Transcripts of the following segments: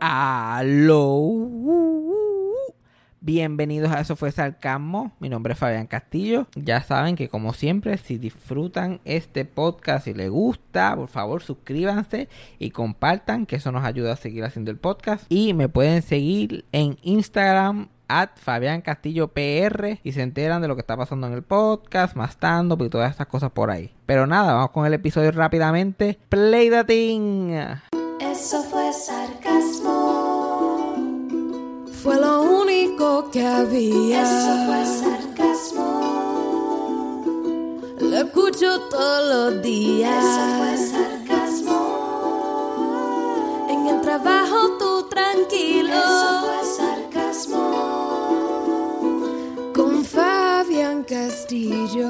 Aló. Bienvenidos a Eso fue Sarcasmo. Mi nombre es Fabián Castillo. Ya saben que como siempre, si disfrutan este podcast y les gusta, por favor suscríbanse y compartan, que eso nos ayuda a seguir haciendo el podcast. Y me pueden seguir en Instagram at y se enteran de lo que está pasando en el podcast, más stand y todas estas cosas por ahí. Pero nada, vamos con el episodio rápidamente. Play the thing. Eso fue Fue lo único que había. Eso fue sarcasmo. Lo escucho todos los días. Eso fue sarcasmo. En el trabajo tú tranquilo. Eso fue sarcasmo. Con Fabián Castillo.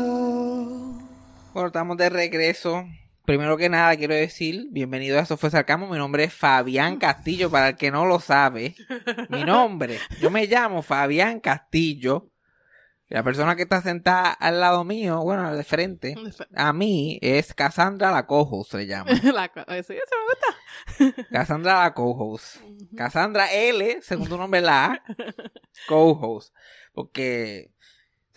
Bueno, estamos de regreso. Primero que nada, quiero decir, bienvenido a Eso fue Sarcasmo. Mi nombre es Fabián Castillo, para el que no lo sabe. Mi nombre, yo me llamo Fabián Castillo. La persona que está sentada al lado mío, bueno, al de frente, a mí es Cassandra la co-host, se llama. La co- eso ya se me gusta. Cassandra la co-host. Cassandra L, segundo nombre la A, co-host. Porque,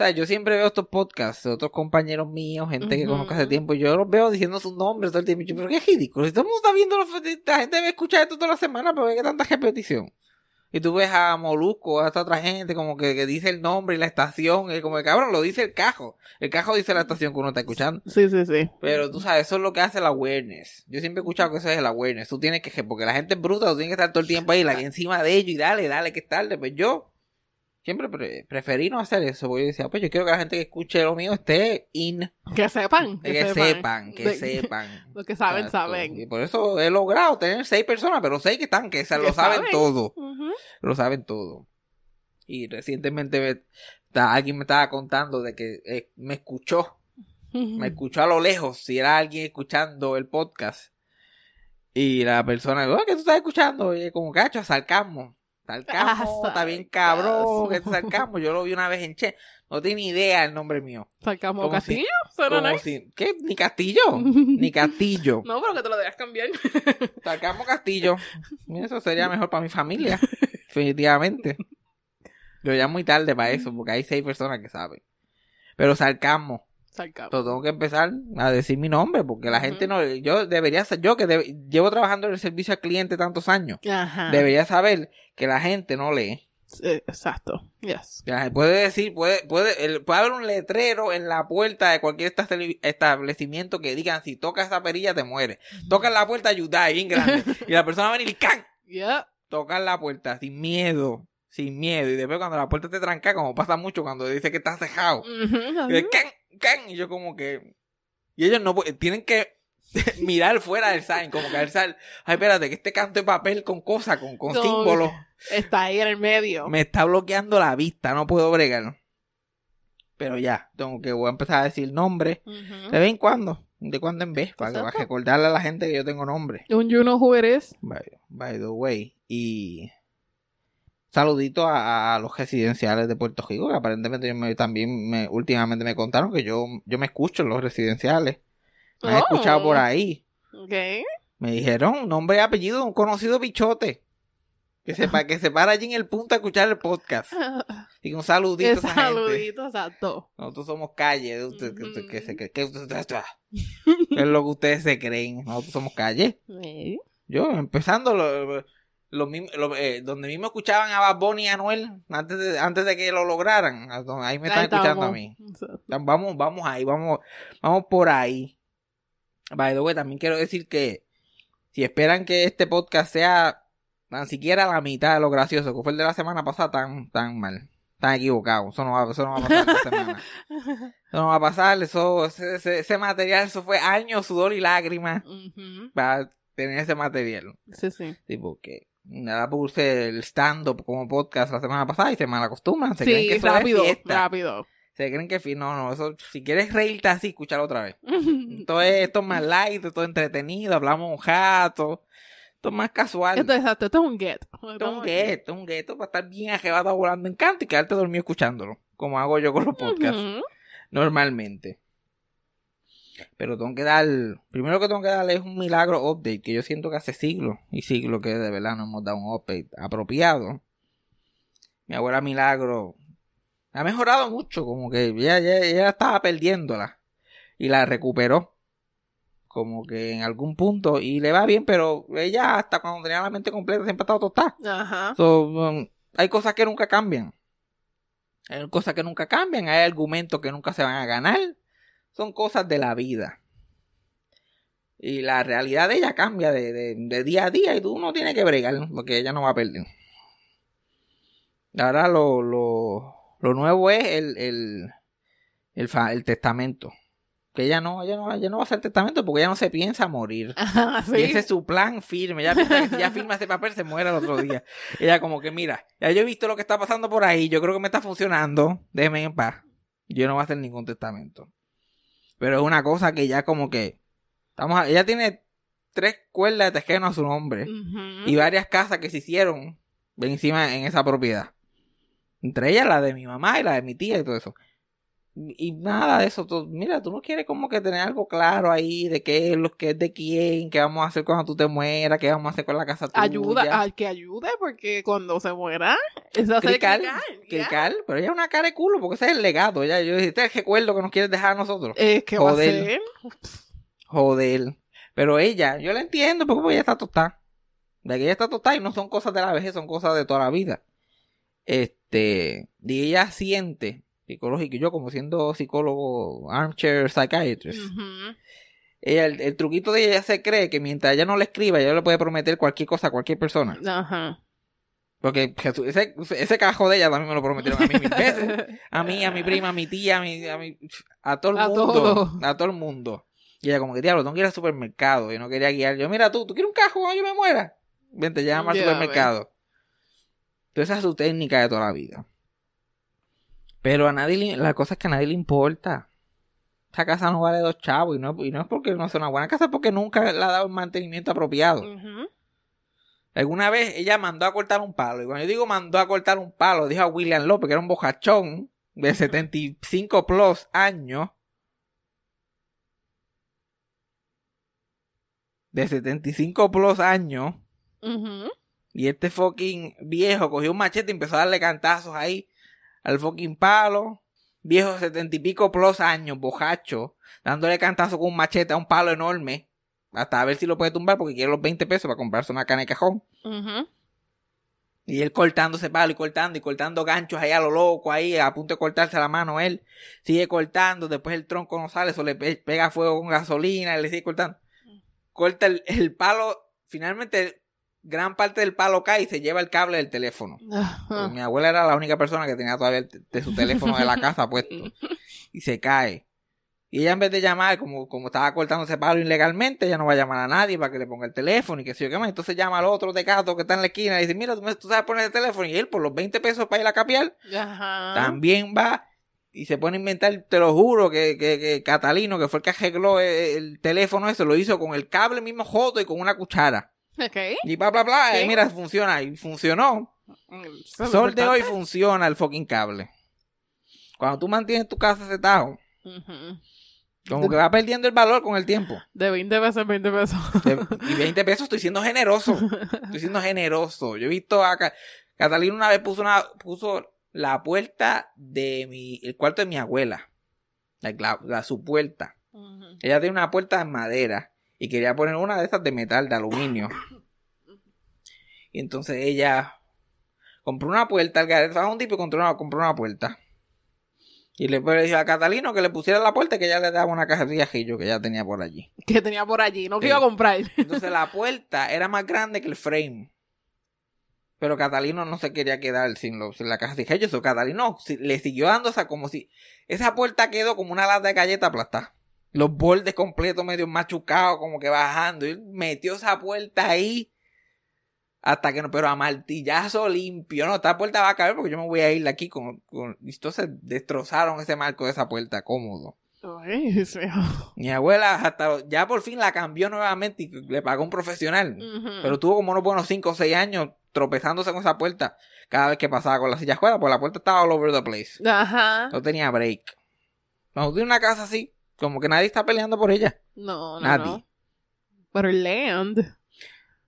sea, yo siempre veo estos podcasts de otros compañeros míos, gente que conozco hace tiempo, y yo los veo diciendo sus nombres todo el tiempo. y yo, pero qué ridículo. Si todo el mundo está viendo, los- la gente debe escuchar esto toda la semana, pero qué tanta repetición. Y tú ves a Molusco, a esta otra gente, como que, que dice el nombre y la estación, y como que cabrón, lo dice el cajo. El cajo dice la estación que uno está escuchando. Sí, sí, sí. Pero tú sabes, eso es lo que hace el awareness. Yo siempre he escuchado que eso es el awareness. Tú tienes que, porque la gente es bruta, tú tienes que estar todo el tiempo ahí, la que encima de ellos y dale, dale, que es tarde. Pues yo siempre pre- preferí no hacer eso, porque yo decía, pues yo quiero que la gente que escuche lo mío esté in, Que sepan. que, sepan, que sepan. Lo que saben, Exacto. saben. Y por eso he logrado tener seis personas, pero seis que están, que se lo saben, saben. todo. Lo saben todo. Y recientemente me- ta- alguien me estaba contando de que eh, me escuchó me escuchó a lo lejos, si era alguien escuchando el podcast. Y la persona, oh, ¿qué tú estás escuchando? Y como cacho, sarcasmo. Sarcasmo, Ah, está bien cabrón, que es sarcasmo. Yo lo vi una vez en Che. No tiene ni idea el nombre mío. Como Castillo. Suena Como nice. si- ¿Qué? ¿Ni Castillo? Ni Castillo. No, pero que te lo debas cambiar. Sarcasmo Castillo. Eso sería mejor para mi familia. Definitivamente. Yo ya muy tarde para eso, porque hay seis personas que saben. Pero sarcasmo. Pero tengo que empezar a decir mi nombre porque la gente no yo debería ser yo que de- llevo trabajando en el servicio al cliente tantos años Ajá. debería saber que la gente no lee Exacto. Yes. Puede decir puede puede puede haber un letrero en la puerta de cualquier esta- establecimiento que digan si tocas esa perilla te mueres tocan la puerta ayuda grande y la persona va a venir y ¡can! Yeah. tocan la puerta sin miedo sin miedo y después cuando la puerta te tranca como pasa mucho cuando dice que está cejado. Y de, "Can, can", y yo como que... Y ellos no tienen que mirar fuera del sign, como que el sign, ay, espérate, que este canto de papel con cosas, con, con No, símbolos, Está ahí en el medio. me está bloqueando la vista, no puedo bregar. Pero ya, tengo que voy a empezar a decir nombre Ujú. de vez en cuando, de cuando en vez, para, para recordarle a la gente que yo tengo nombre. Un you know who it is. By, by the way. Y saludito a, a los residenciales de Puerto Rico, que aparentemente yo me- también me, últimamente me contaron que yo, yo me escucho en los residenciales. Me han Oh. escuchado por ahí. Ok. Me dijeron nombre y apellido de un conocido bichote. Que se, que se para allí en el punto a escuchar el podcast. Que un saludito a. Saludito, exacto. Nosotros somos calle. usted- que, usted- que Ujú. se- que- que es lo que ustedes se creen. Nosotros somos calle. Eh, Yo, empezando, lo, lo mismo- lo- eh, donde mismo escuchaban a Bad Bunny y a Anuel antes de, antes de que lo lograran. a donde- Ahí me están ahí escuchando a mí. Vamos, vamos ahí, vamos, vamos por ahí. By the way, también quiero decir que si esperan que este podcast sea tan siquiera la mitad de lo gracioso que fue el de la semana pasada, tan, tan mal. Están equivocados. Eso no va, eso no va a pasar esta semana. Eso no va a pasar. Eso, ese, ese- ese material, eso fue años, sudor y lágrimas para tener ese material. Sí, sí. Sí, porque nada puse el stand-up como podcast la semana pasada y se mal acostumbran. Se creen que eso es rápido, fiesta. rápido. Se creen que no, no, eso, si quieres reírte así, escúchalo otra vez. Esto es, esto es más light, esto es entretenido, hablamos un rato. Esto es más casual. Esto es exacto, esto es un get. Esto es un gueto, esto es un gueto para estar bien arrebatado volando en canto y quedarte dormido escuchándolo. Como hago yo con los podcasts normalmente. Pero tengo que dar, primero que tengo que darle es un milagro update, que yo siento que hace siglos y siglos que de verdad no hemos dado un update apropiado. Mi abuela Milagro ha mejorado mucho, como que ella, ella, ella estaba perdiéndola y la recuperó. Como que en algún punto, y le va bien, pero ella hasta cuando tenía la mente completa siempre ha estado tostada. Ajá. So, um, hay cosas que nunca cambian. Hay cosas que nunca cambian, hay argumentos que nunca se van a ganar. Son cosas de la vida. Y la realidad de ella cambia de, de- de día a día y tú no tienes que bregar porque ella no va a perder. Ahora lo, lo, lo nuevo es el, el, el, fa- el testamento. Que ella no, ella no, ella no va a hacer testamento porque ella no se piensa morir. Ajá, Y sí. ese es su plan firme. Ella piensa que si ya firma ese papel se muere el otro día. Ella como que, mira, ya yo he visto lo que está pasando por ahí. Yo creo que me está funcionando. Déjeme en paz. Yo no voy a hacer ningún testamento. Pero es una cosa que ya como que... Estamos a- ella tiene tres cuerdas de tequeno a su nombre. Y varias casas que se hicieron encima en esa propiedad. Entre ellas la de mi mamá y la de mi tía y todo eso. Y nada de eso. tú- mira, tú no quieres como que tener algo claro ahí de qué es lo que es de quién, qué vamos a hacer cuando tú te mueras, qué vamos a hacer con la casa tuya. Ayuda, al que ayude, porque cuando se muera, eso hace Crical. Crical, pero ella es una cara de culo porque ese es el legado. Ya, yo dije, este es el recuerdo que nos quieres dejar a nosotros. Eh, ¿Qué va a Joder. hacer? Joder. Pero ella, yo la entiendo porque ella está tostada. De que ella está tostada y no son cosas de la vejez, son cosas de toda la vida. Este, y ella siente, psicológico, y yo como siendo psicólogo, armchair psychiatrist, ella, el, el truquito de ella se cree que mientras ella no le escriba, ella le puede prometer cualquier cosa a cualquier persona. Ajá. Porque ese, ese cajo de ella también me lo prometieron a mí mil veces. A mí, a mi prima, a mi tía, a mi, a, mi- a todo el A mundo. todo. A todo el mundo. Y ella como que, diablo, tengo que ir al supermercado. Y no quería guiar. Yo, mira tú, ¿tú quieres un cajo cuando yo me muera? Vente, llama al Ya, supermercado. Entonces esa es su técnica de toda la vida. Pero a nadie, le- la cosa es que a nadie le importa. Esa casa no vale dos chavos. Y no, y no es porque no sea una buena casa, es porque nunca le ha dado el mantenimiento apropiado. Alguna vez ella mandó a cortar un palo. Y cuando yo digo mandó a cortar un palo, dijo a William López, que era un bojachón de 75 plus años. De 75 plus años. Y este fucking viejo cogió un machete y empezó a darle cantazos ahí al fucking palo. Viejo 70 y pico plus años, bojacho, dándole cantazo con un machete a un palo enorme. Hasta a ver si lo puede tumbar porque quiere los 20 pesos para comprarse una cana de cajón. Y él cortando ese palo y cortando y cortando ganchos ahí a lo loco, ahí a punto de cortarse la mano él. Sigue cortando, después el tronco no sale, eso le pe- pega fuego con gasolina, y le sigue cortando. Corta el, el palo, finalmente gran parte del palo cae y se lleva el cable del teléfono. Ajá. mi abuela era la única persona que tenía todavía el de su teléfono de la casa puesto. Y se cae. Y ella en vez de llamar, como, como estaba cortando ese palo ilegalmente, ella no va a llamar a nadie para que le ponga el teléfono y que sé yo qué más. Entonces llama al otro tecato que está en la esquina y dice, mira, tú, sabes poner el teléfono. Y él por los 20 pesos para ir a capiar, Ajá. también va y se pone a inventar, te lo juro, que, que, que Catalino, que fue el que arregló el, el teléfono eso, lo hizo con el cable mismo joto y con una cuchara. Y bla, bla, bla, y mira, funciona. Y funcionó. Eso Sol de hoy funciona el fucking cable. Cuando tú mantienes tu casa ese tajo, como que va perdiendo el valor con el tiempo. De 20 pesos, 20 pesos. De- Y 20 pesos estoy siendo generoso. Estoy siendo generoso. Yo he visto a Ca- Catalina una vez puso una puso la puerta de mi el cuarto de mi abuela. La, la- la- su puerta. Ella tiene una puerta de madera y quería poner una de esas de metal, de aluminio. Y entonces ella compró una puerta, al garete, un tipo y compró una, compró una puerta. Y le le dijo a Catalino que le pusiera la puerta que ella le daba una caja de viajillo que ella tenía por allí. Que tenía por allí, no que Sí. iba a comprar. Entonces la puerta era más grande que el frame. Pero Catalino no se quería quedar sin, lo- sin la caja de viajillo. So, Catalino si- le siguió dando esa como si... Esa puerta quedó como una lata de galleta aplastada. Los bordes completos medio machucados, como que bajando. Y metió esa puerta ahí. Hasta que no, pero a martillazo limpio. No, esta puerta va a caer porque yo me voy a ir de aquí con, Entonces destrozaron ese marco de esa puerta cómodo. Ay. Mi abuela hasta ya por fin la cambió nuevamente y le pagó un profesional. Pero tuvo como unos buenos 5 o 6 años tropezándose con esa puerta cada vez que pasaba con la silla juega, porque la puerta estaba all over the place. Ajá. No tenía break. Cuando tienes una casa así, Como que nadie está peleando por ella. No, no, Nadie. no. Pero el land.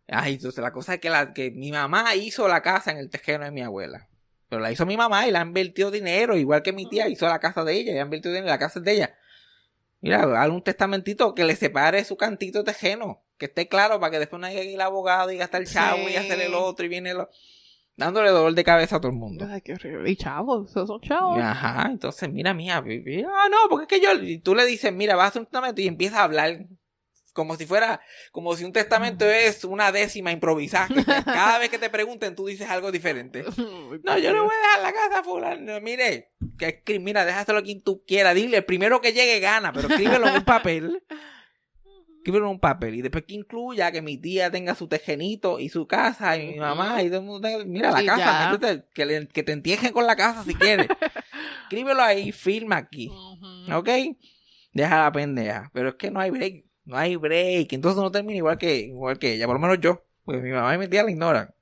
Ay, entonces la cosa es que, la, que mi mamá hizo la casa en el tejeno de mi abuela. Pero la hizo mi mamá y la ha invertido dinero, igual que mi tía hizo la casa de ella y ha invertido dinero en la casa es de ella. Mira, haz un testamentito que le separe su cantito tejeno, que esté claro para que después no haya que ir al abogado y gastar el chavo y hacer el otro y viene lo... dándole dolor de cabeza a todo el mundo. Ay, qué horrible. Y chavos, esos son chavos. Ajá, entonces mira, mía, ah, no, porque es que yo, y tú le dices, mira, vas a hacer un testamento y empieza a hablar como si fuera, como si un testamento es una décima improvisada. cada vez que te pregunten, tú dices algo diferente. No, yo no voy a dejar la casa fulano. Mire, que mira, déjaselo a quien tú quieras. Dile, el primero que llegue gana, pero escríbelo en un papel. Escríbelo en un papel. Y después que incluya que mi tía tenga su tejenito y su casa y mi mamá y todo el mundo tenga- Mira, la Y casa, métete, que, le- que te entierren con la casa si quieres. Escríbelo ahí, firma aquí. Ujú. ¿Ok? Deja la pendeja. Pero es que no hay break. No hay break. Entonces no termina igual que, igual que ella. Por lo menos yo. Porque mi mamá y mi tía la ignoran.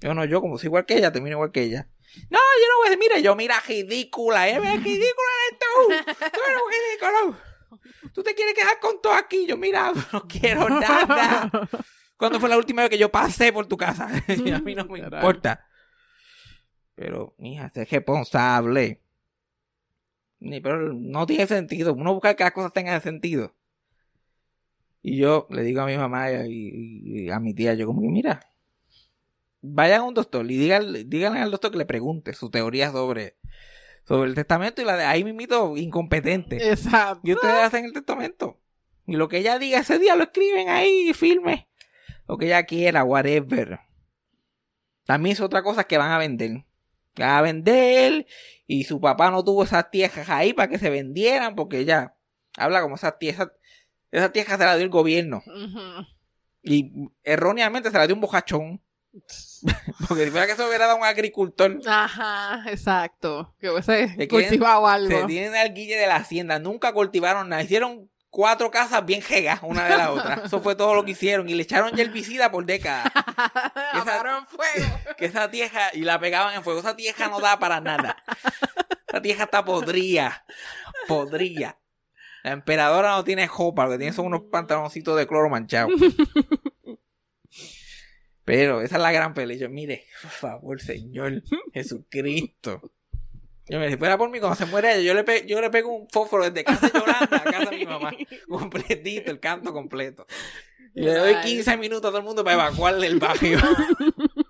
Yo no, yo como soy igual que ella, termino igual que ella. No, yo no voy a decir, mira, yo mira ridícula, ¿eh? Ridícula eres tú. Tú eres ridículo. Tú te quieres quedar con todo aquí. Yo, mira, no quiero nada. ¿Cuándo fue la última vez que yo pasé por tu casa? Y a mí no me Caray. importa. Pero, mija, sé responsable. Pero no tiene sentido. Uno busca que las cosas tengan sentido. Y yo le digo a mi mamá y a mi tía, yo como que, mira, vayan a un doctor y díganle, díganle al doctor que le pregunte su teoría sobre, sobre el testamento y la de ahí mismito incompetente. Exacto. Y ustedes hacen el testamento. Y lo que ella diga ese día lo escriben ahí, firme. Lo que ella quiera, whatever. También es otra cosa que van a vender. Que van a vender. Y su papá no tuvo esas tierras ahí para que se vendieran. Porque ella habla como esas tierras. Esas tierras se las dio el gobierno. Y erróneamente se las dio un bojachón. porque si fuera que se hubiera dado un agricultor. Ajá, exacto. Que hubiese cultivado algo. Se tienen al guille de la hacienda. Nunca cultivaron nada. Hicieron cuatro casas bien jegas una de la otra. Eso fue todo lo que hicieron. Y le echaron herbicida por décadas. Apagaron fuego. Que esa tierra, y la pegaban en fuego. Esa tierra no da para nada. Esa tierra está podría. Podría. La emperadora no tiene jopa. Lo que tiene son unos pantaloncitos de cloro manchados. Pero esa es la gran pelea. Yo, mire, por favor, Señor Jesucristo. Yo, si fuera por mí, cuando se muere ella, yo le, pe- yo le pego un fósforo desde casa de Yolanda a casa de mi mamá. Completito, el canto completo. Y le doy Ay. 15 minutos a todo el mundo para evacuarle el barrio.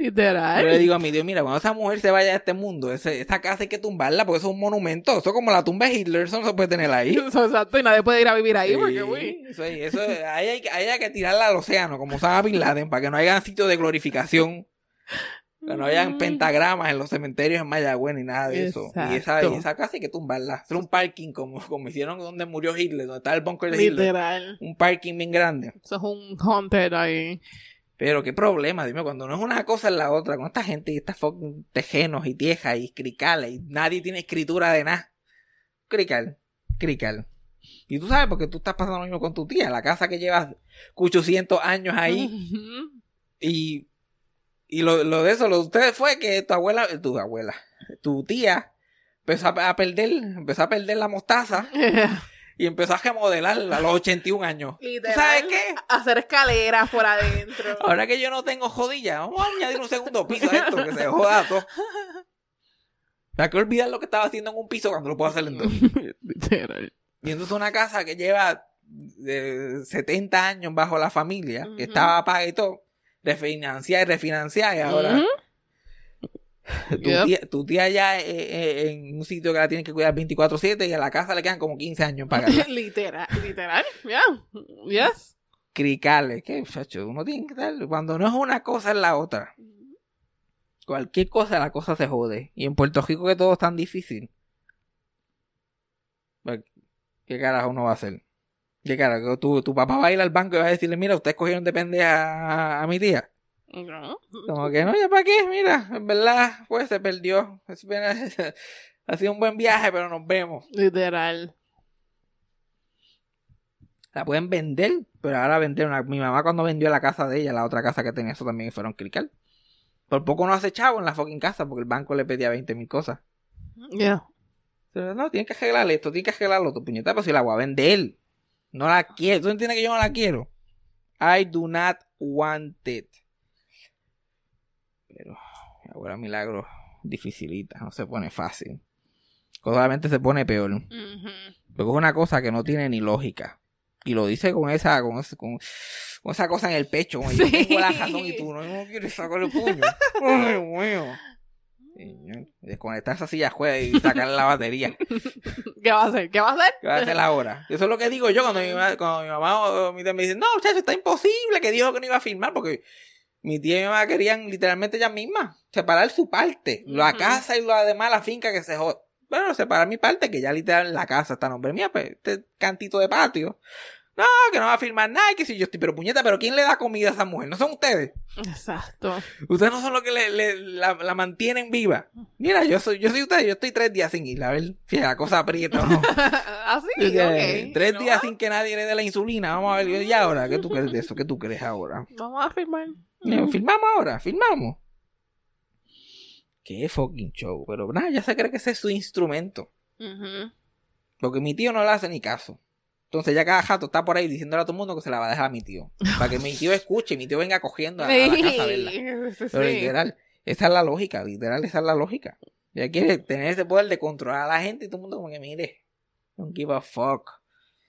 Yo le Literal. digo a mi Dios, mira, cuando esa mujer se vaya de este mundo, ese- esa casa hay que tumbarla porque eso es un monumento. Eso es como la tumba de Hitler, eso no se puede tener ahí. Eso, exacto. Y nadie puede ir a vivir ahí porque, Sí, uy. eso, eso, ahí, hay, ahí hay que tirarla al océano, como Osama Bin Laden, para que no haya sitio de glorificación. Que no hayan Mm. pentagramas en los cementerios en Mayagüez ni nada de eso. Y esa, Exacto. y esa casa hay que tumbarla. Hacer un parking como, como hicieron donde murió Hitler, donde está el bunker de Hitler. Literal. Un parking bien grande. Eso es un haunted ahí. Pero qué problema, dime, cuando no es una cosa es la otra, con esta gente y estas fucking tejenos y tiejas y cricales y nadie tiene escritura de nada. Crical, crical. Y tú sabes porque tú estás pasando lo mismo con tu tía, la casa que llevas 800 años ahí y, y lo, lo de eso, lo de ustedes fue que tu abuela, tu abuela, tu tía empezó a, a perder, empezó a perder la mostaza y empezó a remodelar a los 81 años. ¿Tú Literal. sabes qué? Hacer escaleras por adentro. Ahora que yo no tengo jodilla, vamos a añadir un segundo piso a esto, que se joda todo. ¿Para qué olvidar lo que estaba haciendo en un piso cuando lo puedo hacer en dos? Literal. Y entonces una casa que lleva de 70 años bajo la familia, que estaba paga y todo, refinanciar y refinanciar, y ahora. tu, Yep. tía, tu tía ya eh, eh, en un sitio que la tienen que cuidar 24-7 y a la casa le quedan como 15 años para literal, literal, yeah, yes. Cricales, que chacho, uno tiene que estar, cuando no es una cosa es la otra. Cualquier cosa, la cosa se jode. Y en Puerto Rico que todo es tan difícil. Pues, ¿Qué carajo uno va a hacer? ¿Qué carajo? Tu, tu papá va a ir al banco y va a decirle, mira, ustedes cogieron de pendeja a, a mi tía. No. Como que no, ya para qué, mira, en verdad, pues se perdió. Es pena- ha sido un buen viaje, pero nos vemos. Literal. La pueden vender, pero ahora vender una... Mi mamá cuando vendió la casa de ella, la otra casa que tenía, eso también fueron clicar. Por poco no hace chavo en la fucking casa porque el banco le pedía 20 mil cosas. Yeah. Pero no, tienes que arreglar esto, tienes que arreglarlo, tu puñeta, pero si la voy a vender. No la quiero. ¿Tú entiendes que yo no la quiero? I do not want it. Pero mi abuela milagro, dificilita, no se pone fácil. Solamente se pone peor. Ujú. Porque es una cosa que no tiene ni lógica. Y lo dice con esa, con, ese- con, con esa cosa en el pecho. Como yo Sí. tengo la razón y tú no, no quieres sacar el puño. Ay, mío. Desconectar esa silla juega y sacarle la batería. ¿Qué va a hacer? ¿Qué va a hacer? ¿Qué va a hacer ahora? Eso es lo que digo yo cuando mi, mamá- cuando mi mamá o mi tía me dicen, no, muchacho, está imposible que dijo que no iba a filmar porque mi tía y mi mamá querían literalmente ellas mismas separar su parte, la casa y lo demás, la finca que se joda. Bueno, separar mi parte, que ya literal la casa está a nombre mía, pues este cantito de patio. No, que no va a filmar nada, que si yo estoy, pero puñeta, pero ¿quién le da comida a esa mujer? No son ustedes. Exacto. Ustedes no son los que le, le- la, la mantienen viva. Mira, yo soy, yo soy usted, yo estoy tres días sin ir, a ver si la cosa aprieta o no. Así, Eh, ok. Tres ¿No? días sin que nadie le dé la insulina. Vamos a ver. ¿Y ahora? ¿Qué tú crees de eso? ¿Qué tú crees ahora? Vamos a firmar. Filmamos ahora, filmamos. Qué fucking show. Pero nada, ya se cree que ese es su instrumento. Porque mi tío no le hace ni caso. Entonces ya cada jato está por ahí diciéndole a todo el mundo que se la va a dejar a mi tío. Para que mi tío escuche y mi tío venga cogiendo a, a la casa a verla. Sí, Pero literal, esa es la lógica, literal, esa es la lógica. Ya quiere tener ese poder de controlar a la gente y todo el mundo como que mire, don't give a fuck.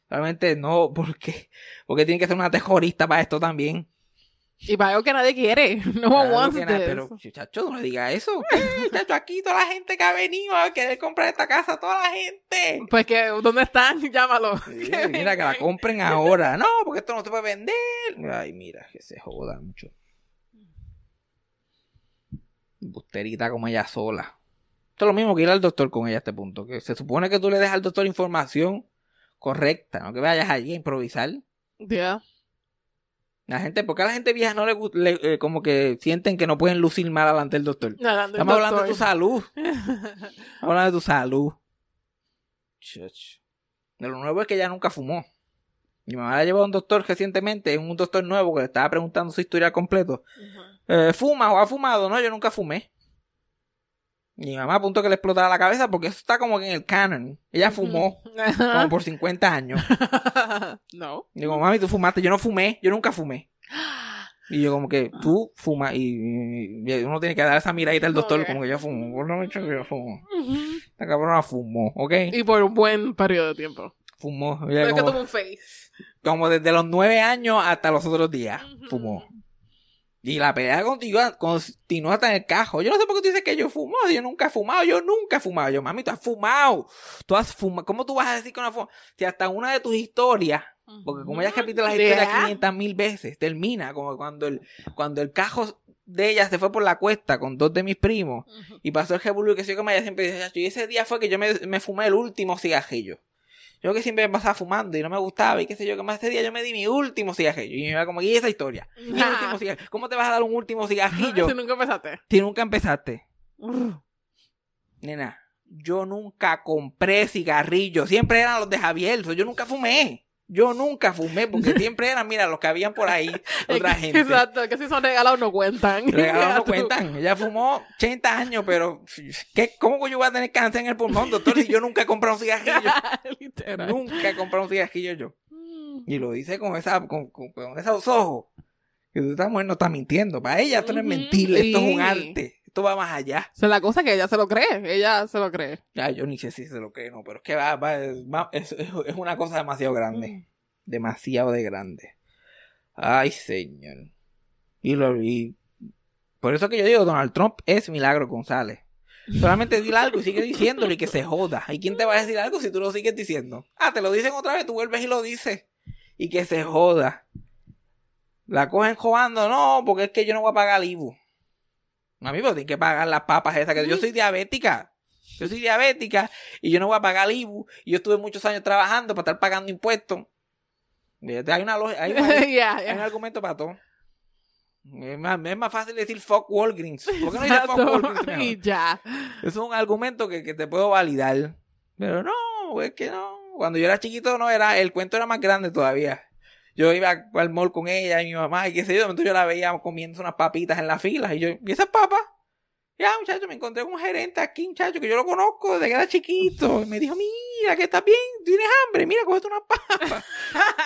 Realmente no, porque porque tiene que ser una terrorista para esto también. Y para algo que nadie quiere. No one wants this. pero chacho, no le diga eso. ¿Qué? Chacho, aquí toda la gente que ha venido a querer comprar esta casa, toda la gente. Pues que, ¿dónde están? Llámalo. Sí, mira, que la compren ahora. No, porque esto no se puede vender. Ay, mira, que se joda mucho. Busterita como ella sola. Esto es lo mismo que ir al doctor con ella a este punto. Que se supone que tú le des al doctor información correcta, no que vayas allí a improvisar. Ya. La gente, porque a la gente vieja no le, gu- le- eh, como que sienten que no pueden lucir mal delante del doctor. Hablando Estamos hablando de tu salud. Estamos hablando de tu salud. Chach. De lo nuevo es que ella nunca fumó. Mi mamá la llevó a un doctor recientemente, un doctor nuevo que le estaba preguntando su historia completo. Eh, ¿Fuma o ha fumado? No, yo nunca fumé. Mi mamá a punto que le explotara la cabeza porque eso está como que en el canon. Ella fumó como por 50 años. no. Digo, mami, tú fumaste. Yo no fumé, yo nunca fumé. Y yo como que tú fumas y, uno tiene que dar esa miradita al doctor como que yo fumo. Por no me que yo fumo. Esta cabrona fumó, ¿ok? Y por un buen periodo de tiempo. Fumó. Es que como, tuvo un face. como desde los nueve años hasta los otros días. Fumó. Y la pelea continúa, continúa hasta en el cajo. Yo no sé por qué tú dices que yo fumo. Yo nunca he fumado. Yo nunca he fumado. Yo, mami, tú has fumado. Tú has fumado. ¿Cómo tú vas a decir que no has fumado? Si hasta una de tus historias porque como ella repite las historias Ya. 500 mil veces, termina como cuando el, cuando el cajo de ella se fue por la cuesta con dos de mis primos y pasó el revolú que sé yo como ella siempre dice, y ese día fue que yo me, me fumé el último cigarrillo. Yo que siempre me pasaba fumando y no me gustaba y qué sé yo, que más ese día yo me di mi último cigarrillo. Y me iba como, ¿y esa historia? Mi Nah. último cigarrillo. ¿Cómo te vas a dar un último cigarrillo Si nunca empezaste. si nunca empezaste? Nena, yo nunca compré cigarrillos. Siempre eran los de Javier. so, Yo nunca fumé. Yo nunca fumé porque siempre eran, mira, los que habían por ahí, otra gente. Exacto, que si son regalados no cuentan. Regalados no cuentan. Ella fumó 80 años, pero ¿qué, ¿cómo yo voy a tener cáncer en el pulmón, doctor, si yo nunca he comprado un cigarrillo? Literal. nunca he comprado un cigarrillo yo. Y lo dice con, esa, con, con- con esos ojos. Que esta mujer no está mintiendo. Para ella esto no es mentir, esto es un arte. Esto va más allá. O sea, la cosa es que ella se lo cree. Ella se lo cree. Ya, yo ni sé si se lo cree, no, pero es que va, va- es, va- es- es- es una cosa demasiado grande. Demasiado de grande. Ay, señor. Y, lo, y por eso que yo digo, Donald Trump es Milagro González. Solamente dile algo y sigue diciéndolo y que se joda. ¿Y quién te va a decir algo si tú lo sigues diciendo? Ah, te lo dicen otra vez, tú vuelves y lo dices. Y que se joda. La cogen jugando, no, porque es que yo no voy a pagar el IBU. A mí me tienen que pagar las papas esas, que yo soy diabética. Yo soy diabética y yo no voy a pagar el IBU. Y yo estuve muchos años trabajando para estar pagando impuestos. Hay, una, hay, un- hay Ya, un argumento para todo. Es más, es más fácil decir fuck Walgreens. ¿Por qué no dices fuck. Walgreens mejor? Y ya. Eso es un argumento que, que te puedo validar. Pero no, es que no. Cuando yo era chiquito no era, el cuento era más grande todavía. Yo iba al mall con ella y mi mamá y qué sé yo, entonces yo la veía comiendo unas papitas en la fila y yo, ¿y esas papas? Ya, muchacho, me encontré con un gerente aquí, muchacho, que yo lo conozco desde que era chiquito. Y me dijo, mira, que estás bien, tienes hambre, mira, cógete unas papas.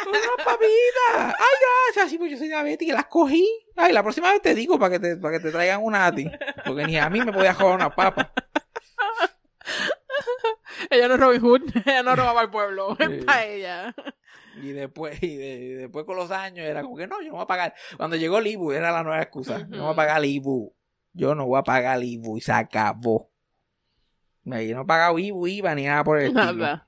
Cógete unas papitas. Ay, gracias. Sí, pues yo soy diabética y las cogí. Ay, la próxima vez te digo para que te, para que te traigan una a ti. Porque ni a mí me podía joder una papa. Ella no es Robin Hood, ella no robaba al pueblo, es para ella. Y después, y, de- y después con los años era como que no, yo no voy a pagar. Cuando llegó el IBU era la nueva excusa. Yo no voy a pagar el IBU. Yo no voy a pagar el IBU y se acabó. Yo no he pagado IBU, IVA ni nada por el estilo. Nada.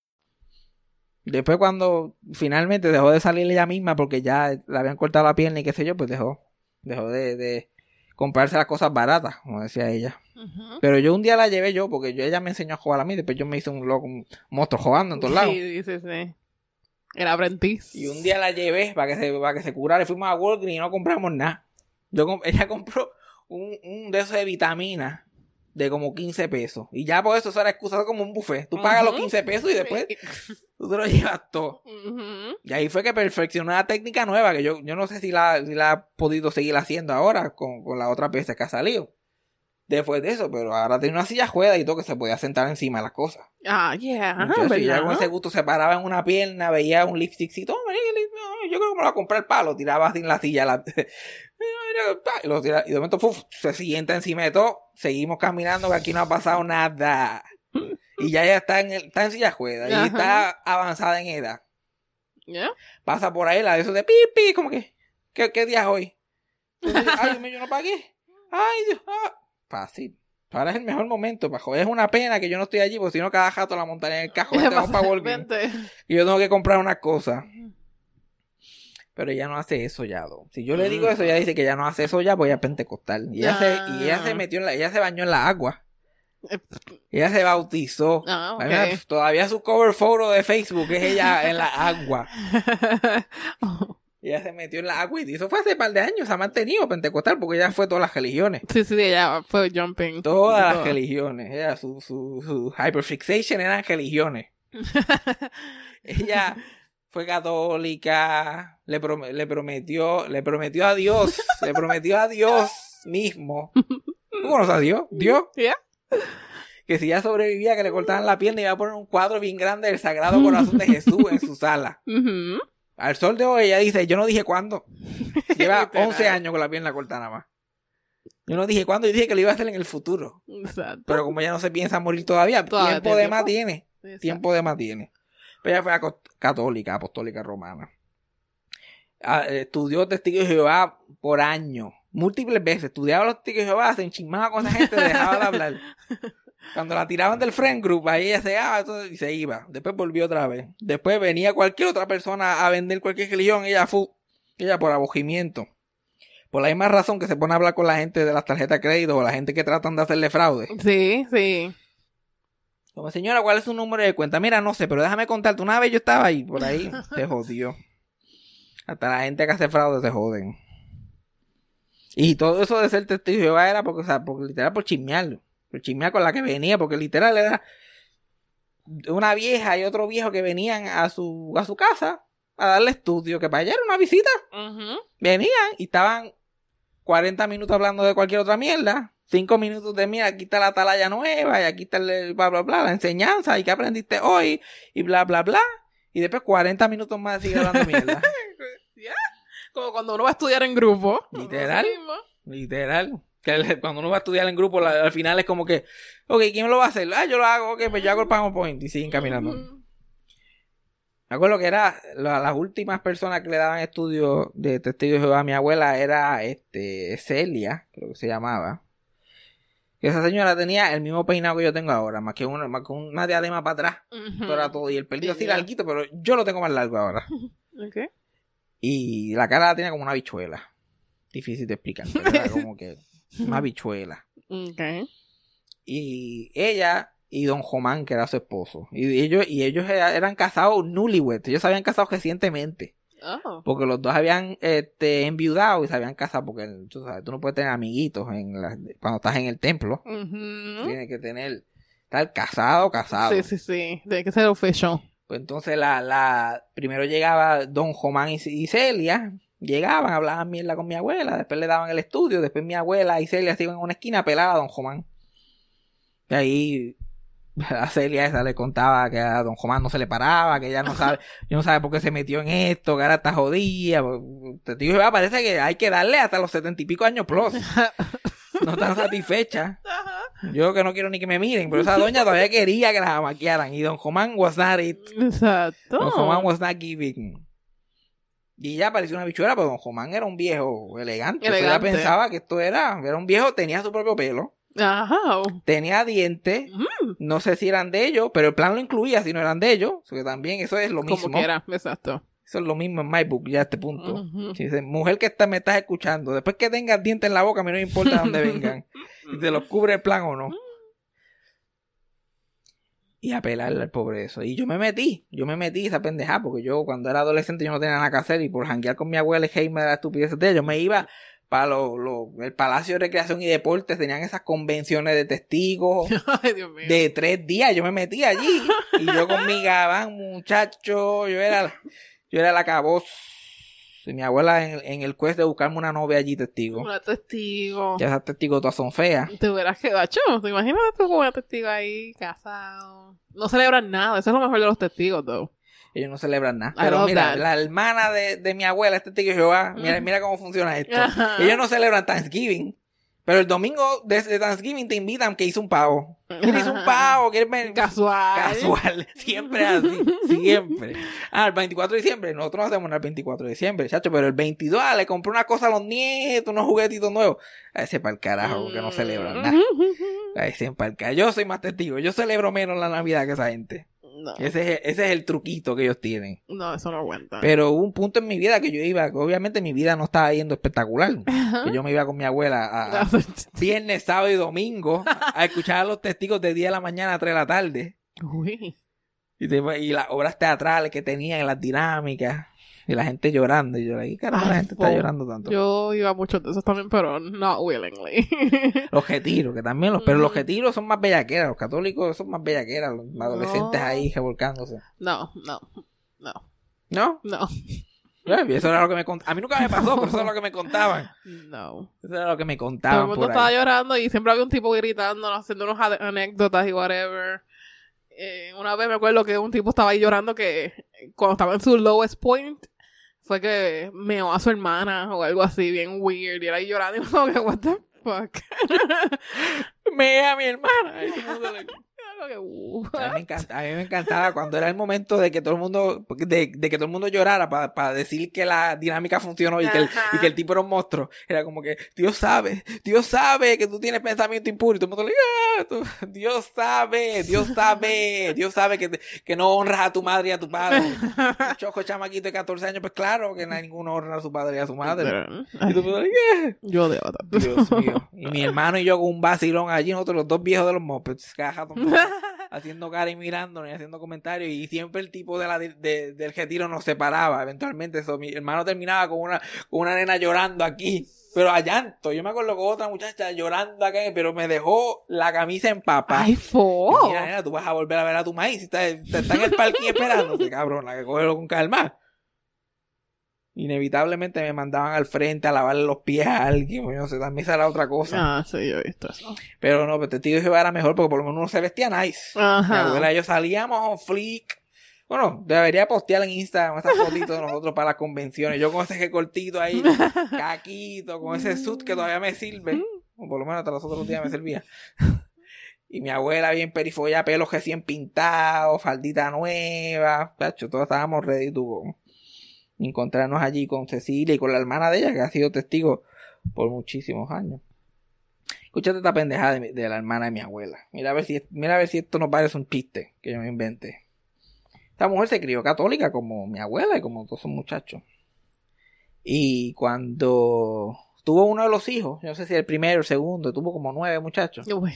Después cuando finalmente dejó de salir ella misma porque ya le habían cortado la pierna y qué sé yo, pues dejó. Dejó de, de comprarse las cosas baratas, como decía ella. Pero yo un día la llevé yo, porque yo, ella me enseñó a jugar a mí, después yo me hice un loco, un monstruo jugando en todos lados. Sí, sí, sí. Era aprendiz. Y un día la llevé para que se, para que se curara. Fuimos a Walgreens y no compramos nada. Yo, ella compró un, un de esos de vitaminas de como 15 pesos. Y ya por eso eso era excusa como un buffet. Tú pagas los Ujú. 15 pesos y después tú te lo llevas todo. Ujú. Y ahí fue que perfeccionó una técnica nueva que yo, yo no sé si la, si la ha podido seguir haciendo ahora con, con la otra veces que ha salido. Después de eso, pero ahora tiene una silla juega y todo que se podía sentar encima de las cosas. Ah, yeah. Entonces, si ya con ese gusto se paraba en una pierna, veía un lipstickcito, "Oh, mira qué lindo, yo creo que me lo comprar el palo, tiraba así en la silla, la- y, lo tira- y de momento ¡fuf! se sienta encima de todo, seguimos caminando, que aquí no ha pasado nada. Y ya ella está en, el, está en silla juega y está avanzada en edad. Yeah. Pasa por ahí la de eso de pipi, como que, ¿qué, qué día es hoy? Entonces, Ay, Dios mío, yo no pagué. Ay, Dios, ah. Fácil. Ahora es el mejor momento joder. Es una pena que yo no estoy allí, porque si no, cada jato la montaría en el cajón. Y yo tengo que comprar una cosa. Pero ella no hace eso ya, Do. Si yo le digo eso, ella dice que ya no hace eso ya, ella es pentecostal. Y ella, se, y ella se Ah. metió en la, ella se bañó en la agua. Ella se bautizó. Ah, todavía su cover photo de Facebook es ella en la agua. Oh. Ella se metió en la agua y eso fue hace un par de años, se ha mantenido pentecostal porque ella fue todas las religiones. Sí, sí, ella fue jumping. Todas las Todo. religiones. Ella, su, su, su hyperfixation eran religiones. Ella fue católica, le, prom- le prometió, le prometió a Dios, le prometió a Dios mismo. ¿Tú conoces a Dios? Dios. Yeah. Que si ella sobrevivía, que le cortaran la pierna, iba a poner un cuadro bien grande del Sagrado Corazón de Jesús en su sala. Al sol de hoy ella dice, yo no dije cuándo. Lleva Literal. 11 años con la pierna cortada nada más. Yo no dije cuándo, yo dije que lo iba a hacer en el futuro. Exacto. Pero como ella no se piensa morir todavía, Todavía tiempo de más tiene. Exacto. Tiempo de más tiene. Pero ella fue católica, apostólica romana. Ah, Estudió testigos de Jehová por años. Múltiples veces. Estudiaba los testigos de Jehová, se enchismaba con esa gente, dejaba de hablar. Cuando la tiraban del friend group, ahí ella se ah, y se iba. Después volvió otra vez. Después venía cualquier otra persona a vender cualquier religión. Ella fue, ella por abogimiento. Por la misma razón que se pone a hablar con la gente de las tarjetas de crédito o la gente que tratan de hacerle fraude. Sí, sí. Como señora, ¿cuál es su número de cuenta? Mira, no sé, pero déjame contarte. Una vez yo estaba ahí, por ahí, se jodió. Hasta la gente que hace fraude se joden. Y todo eso de ser testigo de Jehová era porque, o sea, porque literal por chismearlo. Por chismear con la que venía, porque literal era una vieja y otro viejo que venían a su, a su casa a darle estudio, que para allá era una visita. Venían y estaban 40 minutos hablando de cualquier otra mierda. 5 minutos de mira, aquí está la atalaya nueva y aquí está el bla bla bla, la enseñanza y qué aprendiste hoy y bla bla bla. Y después 40 minutos más sigue hablando mierda. Como cuando uno va a estudiar en grupo. Literal. Literal. Que cuando uno va a estudiar en grupo, la- al final es como que, ok, ¿quién lo va a hacer? Ah, yo lo hago, ok, pues yo hago el PowerPoint y siguen caminando. Me acuerdo que era la- las últimas personas que le daban estudios de testigo de Jehová a mi abuela era este Celia, creo que se llamaba. Que esa señora tenía el mismo peinado que yo tengo ahora, más que una, más que una diadema para atrás. Ujú. Eso era todo. Y el pelito así larguito, pero yo lo tengo más largo ahora. Ok. Y la cara la tenía como una bichuela. Difícil de explicar, pero era como que una bichuela. Ok. y ella y don Román, que era su esposo. Y ellos, y ellos era- eran casados newlywed. Ellos se habían casado recientemente. Oh. Porque los dos habían este, enviudado y se habían casado. Porque tú, sabes, tú no puedes tener amiguitos en la- cuando estás en el templo. Ujú. Tienes que tener, estar casado, casado. Sí, sí, sí. Tiene que ser official. Pues entonces la, la, primero llegaba don Román y, y Celia. Llegaban, hablaban mierda con mi abuela. Después le daban el estudio. Después mi abuela y Celia se iban a una esquina a pelar a don Román. Y ahí a Celia esa le contaba que a don Román no se le paraba, que ella no sabe, yo no sabe por qué se metió en esto, que ahora está jodida. Te digo, "Ah, parece que hay que darle hasta los setenta y pico años plus. No están satisfechas. Yo que no quiero ni que me miren, pero esa doña todavía quería que la maquiaran. Y don Román was not it. Exacto. Don Román was not giving. Y ella parecía una bichuela, pero Don Román era un viejo elegante. Sea, ella Elegante. pensaba que esto era, era un viejo, tenía su propio pelo, Ajá. tenía dientes, Mm. no sé si eran de ellos, pero el plan lo incluía si no eran de ellos. O sea, que también eso es lo mismo. Como quiera. Exacto. Eso es lo mismo en MyBook ya a este punto. Si dice, mujer que está, me estás escuchando, después que tengas dientes en la boca, a mí no me importa de dónde vengan. si te los cubre el plan o no. Y a pelarle al pobre eso. Y yo me metí, yo me metí esa pendejada, porque yo cuando era adolescente yo no tenía nada que hacer y por janguear con mi abuela y Jaime de la estupidez de ella, yo me iba para lo, lo- el Palacio de Recreación y Deportes, tenían esas convenciones de testigos Ay, Dios mío. de tres días, yo me metí allí y yo con mi gabán, muchacho, yo era, yo era la caboz. Y mi abuela en, en el quest de buscarme una novia allí testigo. Una testigo. Ya esas testigos todas son feas. Te hubieras quedado, ¿te imaginas tú con una testigo ahí, casado? No celebran nada, eso es lo mejor de los testigos, though. Ellos no celebran nada. I Pero mira, that. la hermana de, de mi abuela es testigo de Jehová. Mira, mira cómo funciona esto. Ajá. Ellos no celebran Thanksgiving. Pero el domingo de, de Thanksgiving te invitan que hizo un pavo. ¿Quién hizo un pavo? ¿Quién ven? Casual. Casual. Siempre así. Siempre. Ah, el 24 de diciembre. Nosotros no hacemos nada el 24 de diciembre, chacho. Pero el 22 ah, le compré una cosa a los nietos, unos juguetitos nuevos. A ese para el carajo, porque no celebran nada. A ese para el carajo. Yo soy más testigo. Yo celebro menos la Navidad que esa gente. No, Ese es, ese es el truquito que ellos tienen. no, eso no aguanta. Pero hubo un punto en mi vida que yo iba, que obviamente mi vida no estaba yendo espectacular. Que yo me iba con mi abuela a, a viernes, sábado y domingo a escuchar a los testigos de 10 de la mañana a 3 de la tarde. Uy. Y, te- y las obras teatrales que tenían, las dinámicas. Y la gente llorando. Y yo, ¿qué carajo la gente está llorando tanto? Yo iba a muchos de esos también, pero not willingly. Los retiros, que también los... Pero los Ujú. retiros son más bellaqueras. Los católicos son más bellaqueras. Los adolescentes No. ahí revolcándose. no, no, no, ¿No? no, Eh, Eso era lo que me contaban. A mí nunca me pasó, pero eso era lo que me contaban. no. Eso era lo que me Todo el contaban mundo por estaba ahí. llorando y siempre había un tipo gritando, haciendo unas anécdotas y whatever. Eh, una vez me acuerdo que un tipo estaba ahí llorando que cuando estaba en su lowest point fue que meó a su hermana o algo así bien weird y era ahí llorando y como que what the fuck. Me a mi hermana. Que. A mí, me encanta- a mí me encantaba cuando era el momento de que todo el mundo de, de que todo el mundo llorara para decir que la dinámica funcionó y que, el, y que el tipo era un monstruo. Era como que Dios sabe, Dios sabe que tú tienes pensamiento impuro y todo el mundo le "Ah, tú- Dios sabe, Dios sabe, Dios sabe que, que no honras a tu madre y a tu padre. Un choco chamaquito de 14 años, pues claro que no hay ninguno honra a su padre y a su madre. Y todo el mundo le "Ah". yo de. Dios mío. Y mi hermano y yo con un vacilón allí, nosotros los dos viejos de los mopeds. caja, tonto. haciendo cara y mirándonos y haciendo comentarios y siempre el tipo de la, de- del retiro nos separaba. Eventualmente eso, mi hermano terminaba con una, con una nena llorando aquí, pero a llanto. Yo me acuerdo con otra muchacha llorando acá, pero me dejó la camisa empapada. Ay, fo. Mira, nena, tú vas a volver a ver a tu maíz. Está, está está en el parque esperándote, cabrona, que cógelo con calma. Inevitablemente me mandaban al frente a lavarle los pies a alguien. Yo no sé, también esa era otra cosa. Ah, sí, yo he visto eso. Pero no, pero testigo de Jehová era mejor porque por lo menos uno se vestía nice. Mi Ajá. abuela y yo salíamos flick. Bueno, debería postear en Instagram esas fotitos de nosotros para las convenciones. Yo con ese recortito ahí, caquito, con ese suit que todavía me sirve. O por lo menos hasta los otros días me servía. Y mi abuela bien perifolla, pelos recién pintados, faldita nueva. Tacho, todos estábamos ready to go. Encontrarnos allí con Cecilia y con la hermana de ella, que ha sido testigo por muchísimos años. Escúchate esta pendejada de, la hermana de mi abuela. Mira a ver si mira a ver si esto no parece un chiste que yo me inventé. Esta mujer se crió católica como mi abuela y como todos esos muchachos. Y cuando tuvo uno de los hijos, yo no sé si el primero o el segundo, tuvo como nueve muchachos. Uy.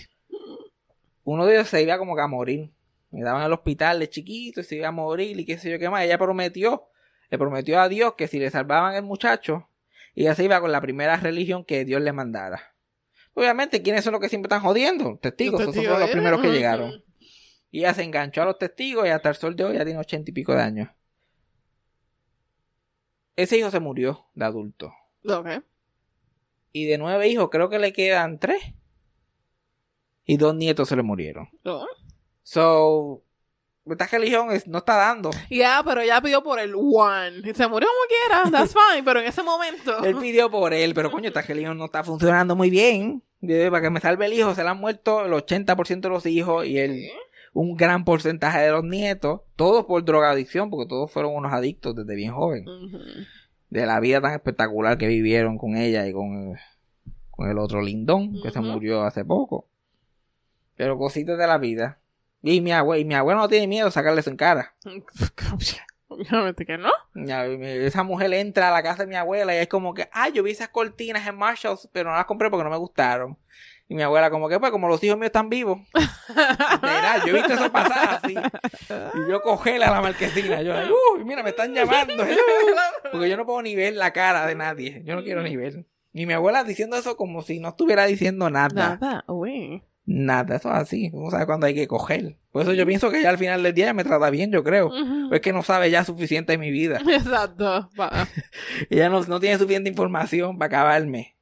Uno de ellos se iba como que a morir. Me daban al hospital de chiquito y se iba a morir y qué sé yo qué más. Ella prometió, le prometió a Dios que si le salvaban el muchacho, ella se iba con la primera religión que Dios le mandara. Obviamente, ¿quiénes son los que siempre están jodiendo? Testigos, esos Testigos, fueron los primeros que llegaron. Y ella se enganchó a los testigos y hasta el sol de hoy ya tiene ochenta y pico de años. Ese hijo se murió de adulto. Ok. Y de nueve hijos creo que le quedan tres. Y dos nietos se le murieron. Oh. So, esta religión es- no está dando. Ya, pero ella pidió por el one. Y se murió como quiera, that's fine, pero en ese momento. Él pidió por él, pero coño, esta religión no está funcionando muy bien. Para que me salve el hijo, se le han muerto el 80% de los hijos y el, un gran porcentaje de los nietos. Todos por drogadicción, porque todos fueron unos adictos desde bien joven. De la vida tan espectacular que vivieron con ella y con el, con el otro lindón, que se murió hace poco. Pero cositas de la vida. Y mi abuela, y mi abuela no tiene miedo de sacarle eso en cara. Obviamente que no. Esa mujer entra a la casa de mi abuela y es como que, ah, yo vi esas cortinas en Marshalls, pero no las compré porque no me gustaron. Y mi abuela como que, pues, como los hijos míos están vivos. Literal, yo he visto eso pasar así. Y yo cogela la marquesina. Yo, uy, mira, me están llamando. Porque yo no puedo ni ver la cara de nadie. Yo no quiero ni ver. Y mi abuela diciendo eso como si no estuviera diciendo nada. Nada, uy. Nada, eso es así. Uno sabe cuándo hay que coger. Por eso yo pienso que ya al final del día ella me trata bien, yo creo. O es que no sabe ya suficiente de mi vida. Exacto. Ella no, no tiene suficiente información para acabarme.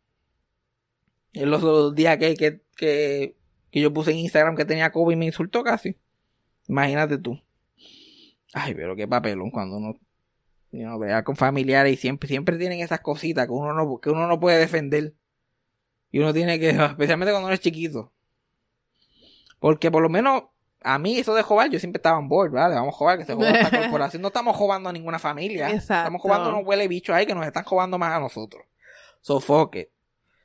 En los otros días que, que, que, que yo puse en Instagram que tenía COVID me insultó casi. Imagínate tú. Ay, pero qué papelón cuando uno, uno vea con familiares y siempre, siempre tienen esas cositas que uno no, que uno no puede defender. Y uno tiene que, especialmente cuando uno es chiquito. Porque por lo menos a mí eso de jugar, yo siempre estaba en board, ¿verdad? Vamos a jugar, que se joda esta corporación. No estamos jugando a ninguna familia. Exacto. Estamos jugando a unos huele bichos ahí que nos están jugando más a nosotros. So fuck it.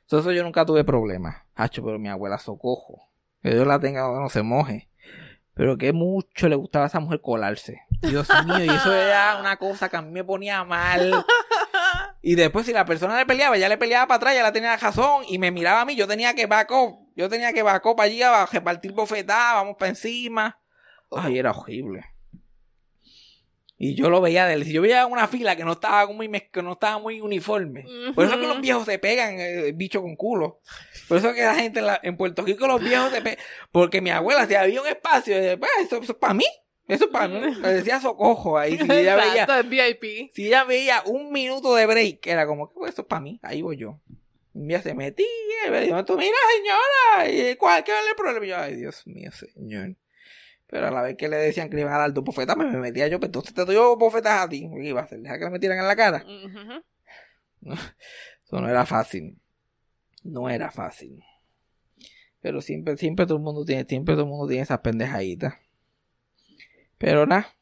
So, eso yo nunca tuve problemas. Hacho, pero mi abuela socojo. Que Dios la tenga donde no se moje. Pero que mucho le gustaba a esa mujer colarse. Dios mío, y eso era una cosa que a mí me ponía mal. Y después si la persona le peleaba, ya le peleaba para atrás, ya la tenía razón. Y me miraba a mí, yo tenía que back up. Yo tenía que up para allí, a repartir bofetadas, vamos para encima. Ay, era horrible. Y yo lo veía de él. Si yo veía una fila que no estaba muy, que no estaba muy uniforme. Por eso es que los viejos se pegan, eh, bicho con culo. Por eso es que la gente en, la- en Puerto Rico, los viejos se pegan. Porque mi abuela, si había un espacio, eh, pues, eso, eso es para mí. Eso es para mí. Me decía socojo ahí. Si ella veía, Exacto, es VIP. si ella veía un minuto de break, era como que pues, eso es para mí, ahí voy yo. Y ella se metía, y me dijo, tú, mira señora, ¿y cuál qué es el problema? Y yo, ay Dios mío, señor. Pero a la vez que le decían que le iban a dar dos bofetas, me, me metía yo, pues entonces te doy yo bofetas a ti. ¿Qué iba a hacer? Deja que le metieran en la cara. Eso no era fácil. No era fácil. Pero siempre, siempre todo el mundo tiene, siempre todo el mundo tiene esas pendejaditas. Pero nada,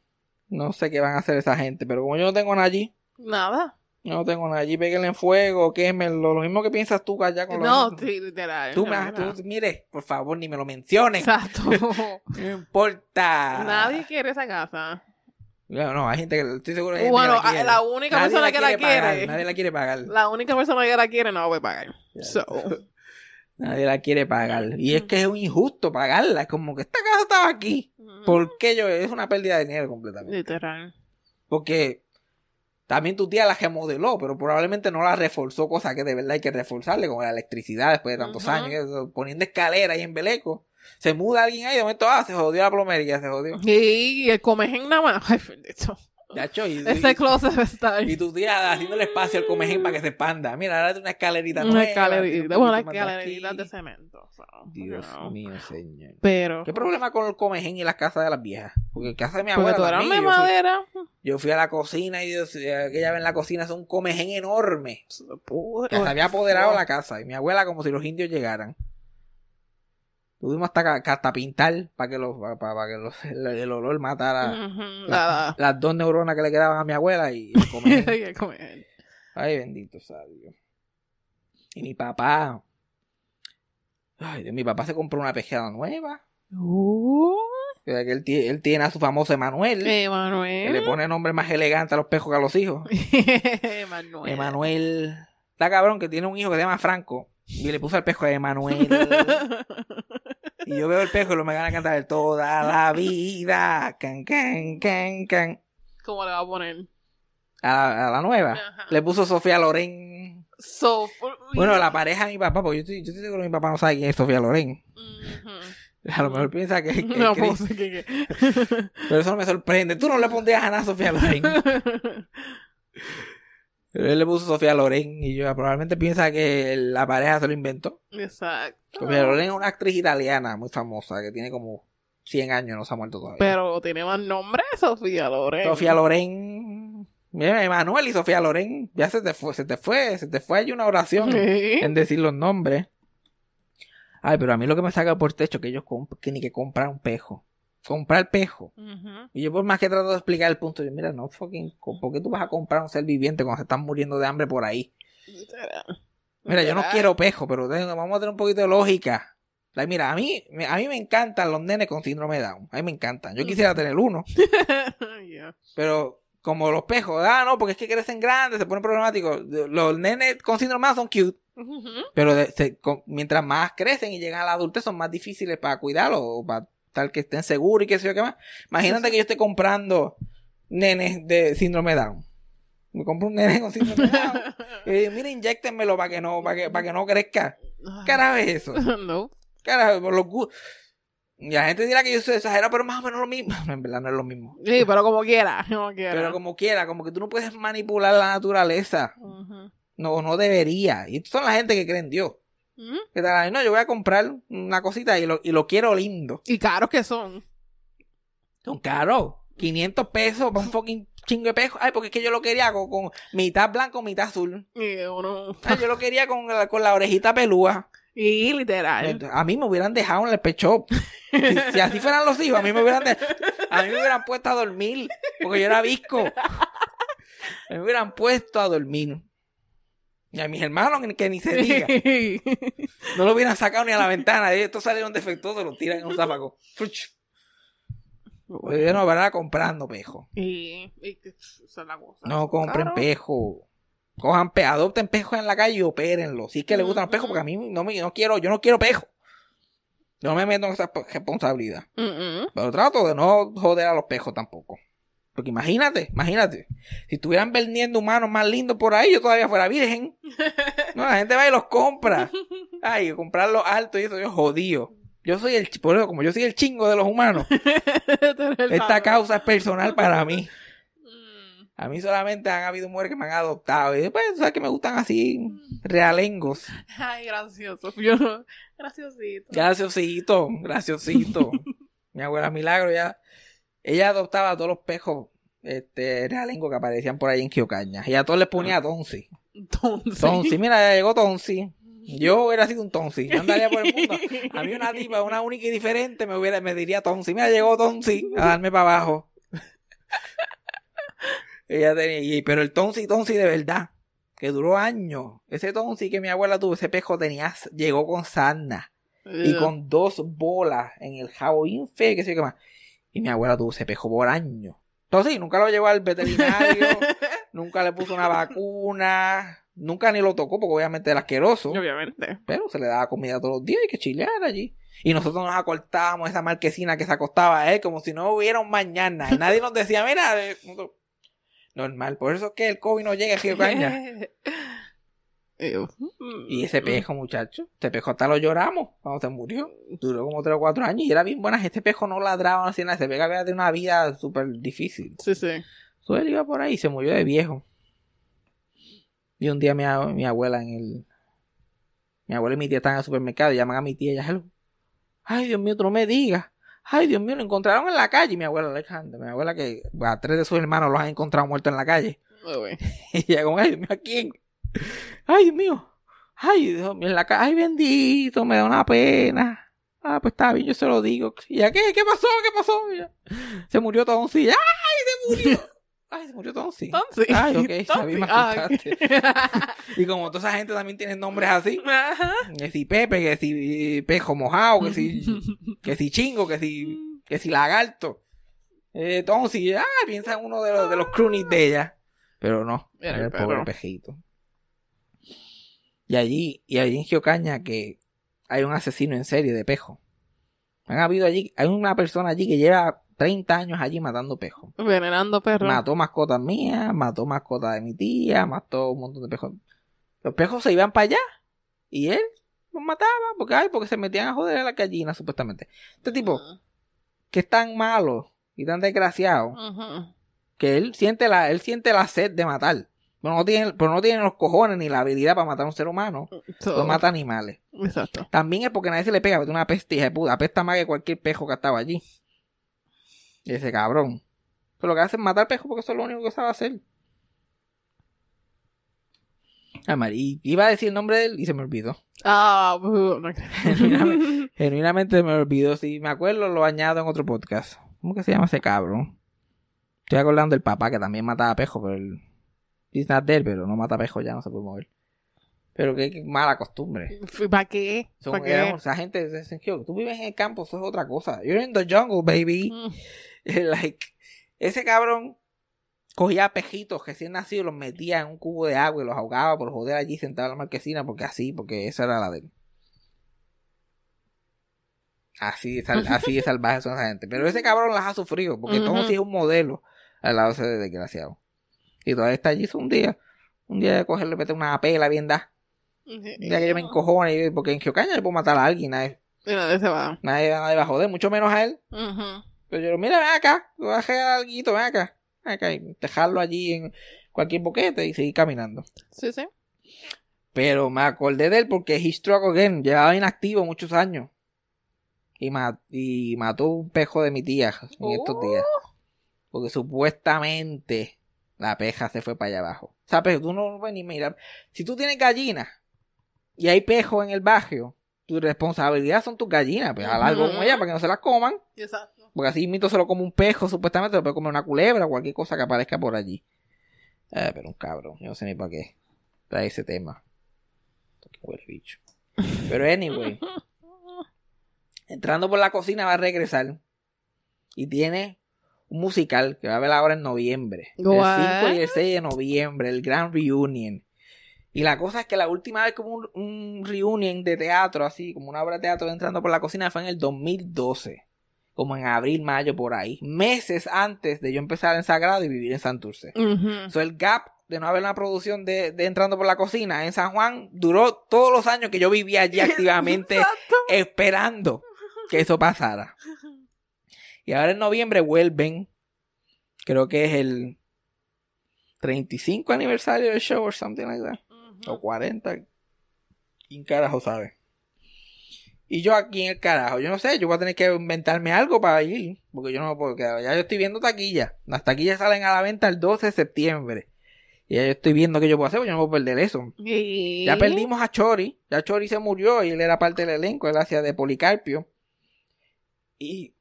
no sé qué van a hacer esa gente. Pero como yo no tengo nada allí, Nada. Yo no tengo nada allí, péguenle en fuego, quémenlo, lo mismo que piensas tú allá con los... No, sí, literal. Tú, me, tú, mire, por favor, ni me lo menciones. Exacto. No importa. Nadie quiere esa casa. No, no, hay gente que estoy seguro que Bueno, la, quiere. la única Nadie persona que la pagar, quiere. Nadie la quiere pagar. La única persona que la quiere no la a pagar. So, Nadie la quiere pagar. Y es que es un injusto pagarla. Es como que esta casa estaba aquí. ¿Por qué yo? Es una pérdida de dinero completamente. Literal. Porque también tu tía la remodeló, pero probablemente no la reforzó, cosa que de verdad hay que reforzarle, como la electricidad después de tantos años, poniendo escalera ahí en Beleco. Se muda alguien ahí, de momento, ah, se jodió la plomería, se jodió. Y el comején nada más. Chacho, y, Ese y- closet debe estar. y tu tía haciéndole espacio al comején para que se expanda. Mira, dale una escalerita Una escalerita. Bueno, una escalerita de cemento. Dios no. mío, señor. Pero. ¿Qué problema con el comején y las casas de las viejas? Porque en casa de mi Porque abuela también, de yo fui- madera. Yo fui a la cocina y Dios, aquella vez en la cocina es un comején enorme. Que se había apoderado la casa. Y mi abuela como si los indios llegaran. Tuvimos hasta, hasta pintar para que, los, para, para que los- el, el olor matara la- las dos neuronas que le quedaban a mi abuela y comején. Ay, bendito sea Dios. Y mi papá. Ay, Dios, mi papá se compró una pejada nueva. Uh, que él, él tiene a su famoso Emanuel. que Emanuel. le pone nombre más elegante a los pejos que a los hijos. Emanuel. Emanuel. Está cabrón que tiene un hijo que se llama Franco. Y le puso el pejo de Emanuel. Y yo veo el pejo y lo me gana a cantar toda la vida. Can, can, can, can. ¿Cómo le va a poner? A, la- a la nueva. Ajá. Le puso Sofía Loren. So, Bueno, la pareja de mi papá, porque yo estoy, yo estoy seguro que mi papá no sabe quién es Sofía Loren. A lo mejor piensa que, que No, pues, que- que- pero eso no me sorprende. Tú no le pondrías a nada a Sofía Loren. Pero él le puso Sofía Loren y yo probablemente piensa que la pareja se lo inventó. Exacto. Sofía Loren es una actriz italiana muy famosa que tiene como 100 años, no se ha muerto todavía. Pero tiene más nombre Sofía Loren. Sofía Loren. Mira, Emanuel y Sofía Loren. Ya se te fue, se te fue, se te fue ahí una oración Sí. en decir los nombres. Ay, pero a mí lo que me saca por techo es que ellos que ni que comprar un pejo. Comprar pejo. Ujú. Y yo por más que trato de explicar el punto, yo, mira, no fucking, ¿por qué tú vas a comprar un ser viviente cuando se están muriendo de hambre por ahí? Mira, yo no quiero pejo, pero tengo- vamos a tener un poquito de lógica. Like, mira, a mí, me- a mí me encantan los nenes con síndrome de Down. A mí me encantan. Yo quisiera tener uno, Yeah. pero como los pejos, ah, no, porque es que crecen grandes, se ponen problemáticos. Los nenes con síndrome de Down son cute, pero de- se- con- mientras más crecen y llegan a la adultez son más difíciles para cuidarlos o para tal que estén seguros y qué sé yo qué más. Imagínate que yo esté comprando nenes de síndrome Down. Me compro un nene con síndrome Down. Y digo, mira, inyéctenmelo para que no, para que, para que no crezca. ¿Qué carajo es eso? No. Carajo, por los gu- Y la gente dirá que yo soy exagerado, pero más o menos lo mismo. En verdad no es lo mismo. Sí, pero como quiera. Como quiera. Pero como quiera, como que tú no puedes manipular la naturaleza. No, no debería. Y son la gente que cree en Dios. Que tal, "Ay, no, yo voy a comprar una cosita y lo, y lo quiero lindo. Y caros que son. Son caros. 500 pesos para un fucking chingo de pesos. Ay, porque es que yo lo quería con, con mitad blanco, mitad azul. Y uno. Ay, yo lo quería con, la- con la orejita pelúa. Y literal. A mí me hubieran dejado en el pecho. Si, si así fueran los hijos, a mí me hubieran de- a mí me hubieran puesto a dormir, porque yo era visco. Me hubieran puesto a dormir. Y a mis hermanos que, ni se diga. No lo hubieran sacado ni a la ventana. Estos salieron defectuosos, los tiran en un zapaco. Yo no van comprando pejo. y, y es la cosa. No compren Claro. pejo. Cojan pe adopten pejos en la calle y opérenlo. Si es que les gustan los pejos, porque a mí no me no quiero, yo no quiero pejo. Yo no me meto en esa responsabilidad. Mm-mm. Pero trato de no joder a los pejos tampoco. Porque imagínate, imagínate. Si estuvieran vendiendo humanos más lindos por ahí, yo todavía fuera virgen. No, la gente va y los compra. Ay, comprarlos altos y eso yo jodido. Yo soy el, por eso, como yo soy el chingo de los humanos, esta causa es personal para mí. Mm. A mí solamente han habido mujeres que me han adoptado. Y después, ¿sabes que me gustan así? Realengos. Ay, gracioso. Yo. Graciosito. Graciosito, graciosito. Mi abuela Milagro ya, ella adoptaba a todos los pejos este, realengos que aparecían por ahí en Kiocaña. Y a todos les ponía Tonsi. Entonces. Tonsi, mira, ya llegó Tonsi. Yo hubiera sido un Tonsi. Yo andaría por el mundo. A mí una tipa, una única y diferente, me hubiera, me diría Tonsi. Mira, llegó Tonsi a darme para abajo. Ella tenía, y- pero el Tonsi, Tonsi de verdad, que duró años. Ese Tonsi que mi abuela tuvo, ese pejo tenía, llegó con sarna y con dos bolas en el jabo bien feo, que sé qué más. Y mi abuela tuvo ese pejo por años. Entonces, sí, nunca lo llevó al veterinario, nunca le puso una vacuna, nunca ni lo tocó porque obviamente era asqueroso. Obviamente. Pero se le daba comida todos los días y que chilear allí. Y nosotros nos acortábamos esa marquesina que se acostaba a él como si no hubiera un mañana. Y nadie nos decía, mira, eh, normal. Por eso es que el COVID no llega a Río Caña. Ew. Y ese pejo, muchacho, ese pejo hasta lo lloramos cuando se murió. Duró como 3 o 4 años y era bien buena. Este pejo no ladraba, no hacía nada. Ese pejo había de una vida súper difícil. Sí, sí. So, él iba por ahí y se murió de viejo. Y un día mi, mi abuela en el... Mi abuela y mi tía están en el supermercado y llaman a mi tía y ella, "Hello. Ay, Dios mío, tú no me digas. Ay, Dios mío, lo encontraron en la calle. Y mi abuela Alejandra, mi abuela que a tres de sus hermanos los han encontrado muertos en la calle. Uy. Y ella como, ay, Dios mío, ¿a quién? Ay, Dios mío. Ay, Dios mío, en la. Ay, bendito, me da una pena. Ah, pues está bien, yo se lo digo. ¿Y a qué? ¿Qué pasó? ¿Qué pasó? Se murió Tonsi. ¡Ay, se murió! Ay, se murió Tonsi. Tonsi. Ay, ok, sabí, me. Y como toda esa gente también tiene nombres así. Ajá. Que si Pepe, que si Pejo Mojado, que si, que si Chingo, que si, que si Lagarto. Eh, Tonsi, ah, piensa en uno de los, de los cronies de ella. Pero no, Era era el pobre pejito. Y allí, y allí en Giocaña que hay un asesino en serie de pejo. Han habido allí, hay una persona allí que lleva 30 años allí matando pejos. Venenando perros. Mató mascotas mías, mató mascotas de mi tía, mató un montón de pejos. Los pejos se iban para allá y él los mataba porque, ay, porque se metían a joder a la gallina, supuestamente. Este tipo, que es tan malo y tan desgraciado, que él siente la, él siente la sed de matar. Pero no tiene, pero no tiene los cojones ni la habilidad para matar a un ser humano. So, mata animales. Exacto. También es porque nadie se le pega, es una peste, hija de puta. Apesta más que cualquier pejo que estaba allí. Y ese cabrón. Pero lo que hace es matar pejos porque eso es lo único que sabe hacer. Ah, Mari, iba a decir el nombre de él y se me olvidó. Ah, bu- no. Genuinamente, genuinamente me olvidó. Si me acuerdo, lo añado en otro podcast. ¿Cómo que se llama ese cabrón? Estoy acordando del papá que también mataba pejos, pero el. He's not dead, pero no mata pejos ya, no se puede mover. Pero qué, qué mala costumbre. ¿Para qué? Son, ¿Para qué? éramos- esa gente se sintió, tú vives en el campo, eso es otra cosa. You're in the jungle, baby. Mm. like, ese cabrón cogía pejitos recién nacidos, los metía en un cubo de agua y los ahogaba por joder allí sentado en la marquesina, porque así, porque esa era la de él. Así de, así de salvajes son esa gente. Pero ese cabrón las ha sufrido, porque todo Ujú. sí es un modelo al lado de ese desgraciado. Y todavía está allí un día. Un día de cogerle, meter una pela bien da. Un día que yo me encojone, y- porque en Geocaña le puedo matar a alguien, nadie, Y nadie se va. nadie, nadie va a joder, mucho menos a él. Pero yo, mira, ven acá, voy a dejar algo, ven acá, ven acá, y dejarlo allí en cualquier boquete y seguir caminando. Sí, sí. Pero me acordé de él porque he struck again, llevaba inactivo muchos años. Y, ma- y mató un pejo de mi tía en estos días. Porque supuestamente la peja se fue para allá abajo. O sea, pero tú no puedes ni mirar. Si tú tienes gallinas y hay pejo en el barrio, tu responsabilidad son tus gallinas. Pues haz algo con ellas para que no se las coman. Exacto. Porque así mito se lo come un pejo, supuestamente, lo puede comer una culebra o cualquier cosa que aparezca por allí. Eh, pero un cabrón, yo no sé ni para qué. Trae ese tema. Qué huele bicho. Pero anyway. Entrando por la cocina va a regresar. Y tiene un musical que va a ver ahora en noviembre. What? El 5 y el 6 de noviembre, el Grand Reunion. Y la cosa es que la última vez que hubo un, un reunion de teatro, así como una obra de teatro entrando por la cocina, fue en el 2012 como en abril, mayo, por ahí, meses antes de yo empezar en Sagrado y vivir en Santurce. Ujú. So, el gap de no haber una producción de, de Entrando por la Cocina en San Juan duró todos los años que yo vivía allí activamente esperando que eso pasara. Y ahora en noviembre vuelven, creo que es el 35 aniversario del show o something like that. O 40. ¿Quién carajo sabe? Y yo aquí en el carajo, yo no sé, yo voy a tener que inventarme algo para ir. Porque yo no me puedo quedar. Ya yo estoy viendo taquillas. Las taquillas salen a la venta el 12 de septiembre. Y ya yo estoy viendo qué yo puedo hacer, porque yo no puedo perder eso. Y- Ya perdimos a Chori. Ya Chori se murió y él era parte del elenco. Él hacía de Policarpio. Y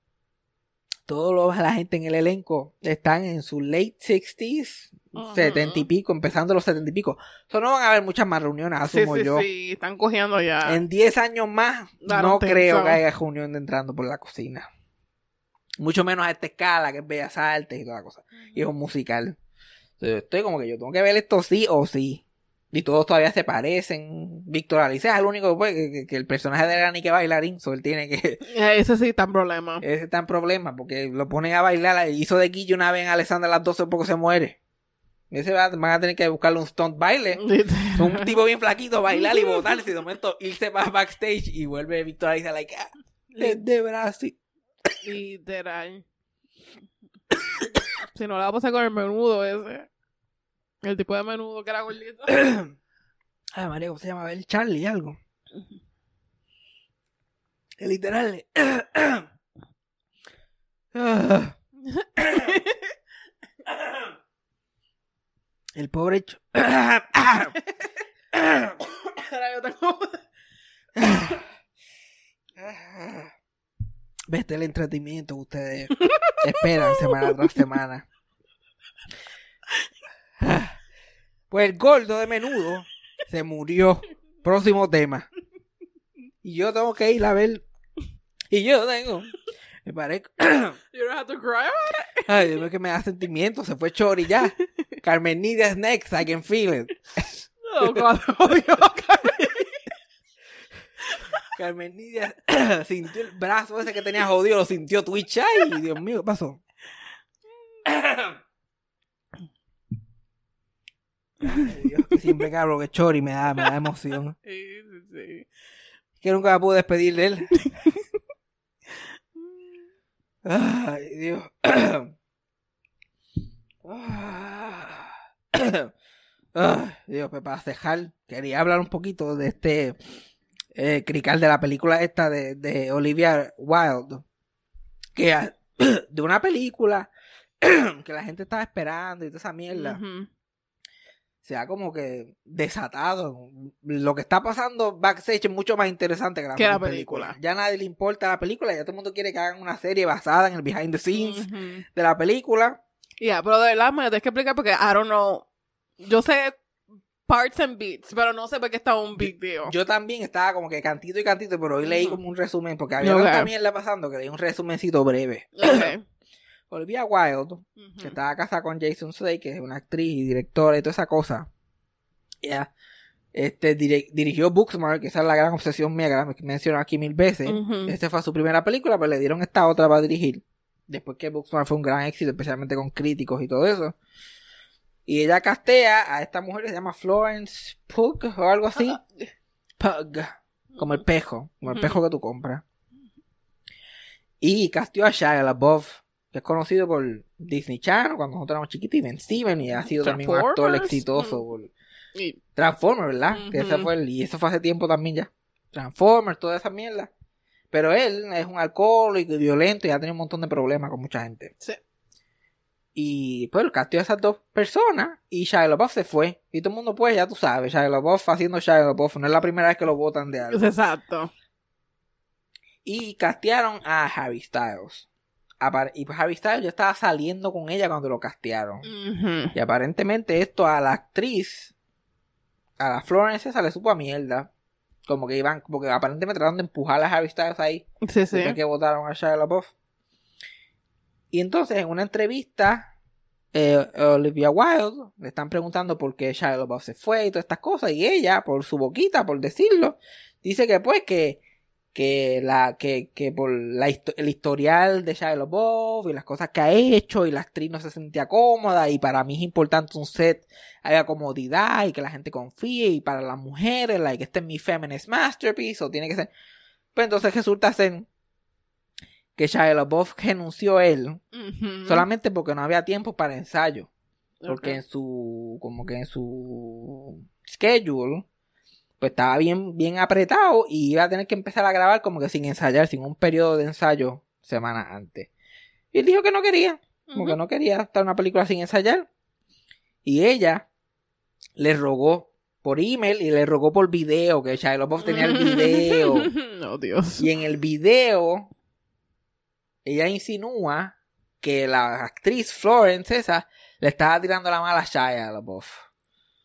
toda la gente en el elenco están en sus late 60s, Ajá. 70 y pico, empezando los 70 y pico. So, no van a haber muchas más reuniones, Sí, asumo sí, yo. sí. Están cogiendo ya. En 10 años más, Daron no tenso. creo que haya reunión de entrando por la cocina. Mucho menos a esta escala, que es Bellas Artes y toda la cosa. Y es un musical. Entonces, estoy como que yo tengo que ver esto sí o sí. Y todos todavía se parecen. Víctor Alice es el único pues, que, que- el personaje de ni que bailarín, so él tiene que... Eh, Ese sí está en problema. Ese está en problema porque lo ponen a bailar. Hizo de Guillo una vez en Alessandra a las 12 porque se muere. Ese va, van a tener que buscarle un stunt baile. Un tipo bien flaquito bailar y botarse y de momento irse para backstage y vuelve Víctor Alice like, ah, de Brasil. Literal. si no la va a pasar con el menudo ese. El tipo de menudo que era gordito. Ay, María, ¿cómo se llama? El Charlie, algo. Es literal. El pobre. Tengo- Vete el entretenimiento que ustedes esperan semana tras semana. Pues el gordo de menudo se murió. Próximo tema. Y yo tengo que ir a ver. Y yo tengo. Me parezco. You don't have to cry. Ay, Dios mío, que me da sentimiento. Se fue Chori ya. Carmen Nidia next. I can feel it. Oh, God, Dios, Carmen. Carmen Nidia sintió el brazo ese que tenía jodido. Lo sintió Twitch. Ay, Dios mío, ¿qué pasó? Ay, Dios, que siempre que hablo que Chori me da, me da emoción. Sí, sí, sí. Que nunca me pude despedir de él. Ay, Dios. Ay, Dios, pues para cejar, quería hablar un poquito de este eh, crical de la película esta de, de Olivia Wilde. Que de una película que la gente estaba esperando y toda esa mierda Ujú. Se ha como que desatado. Lo que está pasando backstage es mucho más interesante que la, Que la película. Ya nadie le importa la película, ya todo el mundo quiere que hagan una serie basada en el behind the scenes de la película. Ya, pero de verdad me tienes que explicar porque I don't know. Yo sé parts and beats, pero no sé por qué está un big deal. Yo también estaba como que cantito y cantito, pero hoy leí como un resumen, porque había Ok. tanta mierda pasando que leí un resumencito breve. Ok. Olivia Wilde, que estaba casada con Jason Sudeikis, que es una actriz y directora y toda esa cosa. Ya. Este, dirigió Booksmart, que esa es la gran obsesión mía, que la menciono aquí mil veces. Ujú. Esta fue su primera película, pero le dieron esta otra para dirigir. Después que Booksmart fue un gran éxito, especialmente con críticos y todo eso. Y ella castea a esta mujer que se llama Florence Pug o algo así. Pug. Como el pejo. Como el pejo que tú compras. Y casteó a Shia LaBeouf, es conocido por Disney Channel cuando nosotros éramos chiquitos, y Ben Steven, y ha sido también un actor exitoso. Ujú. por- Y- Transformers, ¿verdad? Que ese Ujú. fue el, y eso fue hace tiempo también ya. Transformers, toda esa mierda. Pero él es un alcohólico y violento y ha tenido un montón de problemas con mucha gente. Sí. Y pues castió a esas dos personas y Shia LaBeouf se fue. Y todo el mundo pues, ya tú sabes, Shia LaBeouf haciendo Shia LaBeouf. No es la primera vez que lo votan de algo. Exacto. Y castearon a Harry Styles. Y pues Harry Styles ya estaba saliendo con ella cuando lo castearon. Y aparentemente esto a la actriz, a la Florence esa le supo a mierda. Como que iban, porque aparentemente trataron de empujar a Harry Styles ahí. Sí, sí. que votaron a Shia LaBeouf. Y entonces en una entrevista, eh, Olivia Wilde le están preguntando por qué Shia LaBeouf se fue y todas estas cosas. Y ella, por su boquita, por decirlo, dice que pues que que la que, que por la histo- el historial de Shia LaBeouf y las cosas que ha hecho y la actriz no se sentía cómoda y para mí es importante un set haya comodidad y que la gente confíe y para las mujeres like este es mi feminist masterpiece o tiene que ser. Pues entonces resulta ser que Shia LaBeouf renunció él solamente porque no había tiempo para ensayo. Porque en su como que en su schedule pues estaba bien bien apretado y iba a tener que empezar a grabar como que sin ensayar sin un periodo de ensayo semanas antes y él dijo que no quería como que no quería estar en una película sin ensayar y ella le rogó por email y le rogó por video que Shia LaBeouf tenía el video Oh, Dios. y en el video, ella insinúa que la actriz Florence esa le estaba tirando la mala a Shia LaBeouf.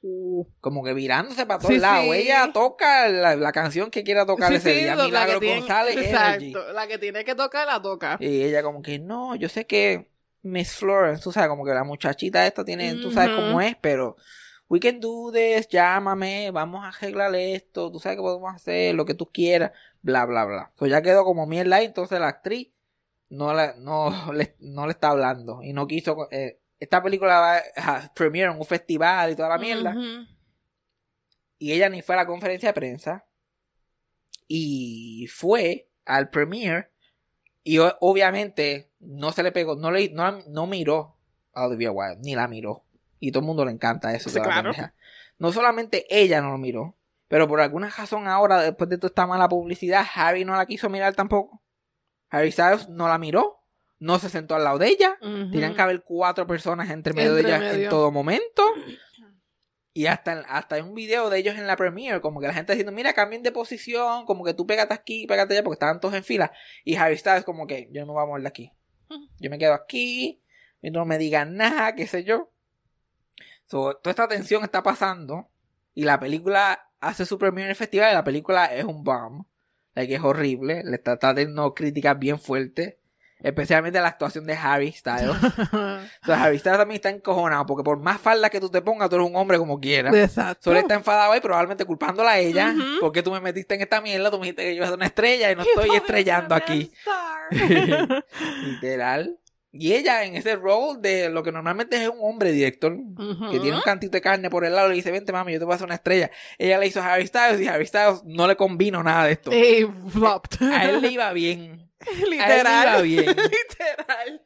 Uh. Como que virándose para todos Sí, lados. sí. Ella toca la, la canción que quiera tocar Sí, ese día. la Milagro que tiene- González Energy. Exacto. La que tiene que tocar, la toca. Y ella como que, no, yo sé que Miss Florence, tú sabes, como que la muchachita esta tiene, tú sabes cómo es, pero we can do this, llámame, vamos a arreglar esto, tú sabes que podemos hacer lo que tú quieras, bla, bla, bla. Pues ya quedó como mierda entonces la actriz no, la, no, le, no le está hablando y no quiso... eh, esta película va a premiere en un festival y toda la mierda. Y ella ni fue a la conferencia de prensa. Y fue al premiere. Y obviamente no se le pegó, no, le, no, no miró a Olivia Wilde, ni la miró. Y todo el mundo le encanta eso. Sí, claro. No solamente ella no lo miró, pero por alguna razón ahora, después de toda esta mala publicidad, Harry no la quiso mirar tampoco. Harry Styles no la miró, no se sentó al lado de ella. Ujú. Tenían que haber cuatro personas entre medio de ellas en todo momento. Y hasta, en- hasta hay un video de ellos en la premiere, como que la gente diciendo, mira, cambien de posición, como que tú pégate aquí, pégate allá, porque estaban todos en fila. Y Harry Styles como que, yo no me voy a mover de aquí. Yo me quedo aquí, y no me digan nada, qué sé yo. So, toda esta tensión está pasando, y la película hace su premiere en el festival, y la película es un bomb. Like, es horrible, le está, está teniendo críticas bien fuertes. Especialmente la actuación de Harry Styles. Sea, Harry Styles también está encojonado porque por más falda que tú te pongas, tú eres un hombre como quieras. Exacto. Solo está enfadado ahí, probablemente culpándola a ella. Porque tú me metiste en esta mierda, tú me dijiste que yo iba a ser una estrella y no estoy estrellando aquí. Literal. Y ella en ese rol de lo que normalmente es un hombre director, que tiene un cantito de carne por el lado, le dice, vente mami, yo te voy a hacer una estrella. Ella le hizo a Harry Styles y Harry Styles no le convino nada de esto. Y flopped. A él le iba bien. Literal. A él bien. Literal.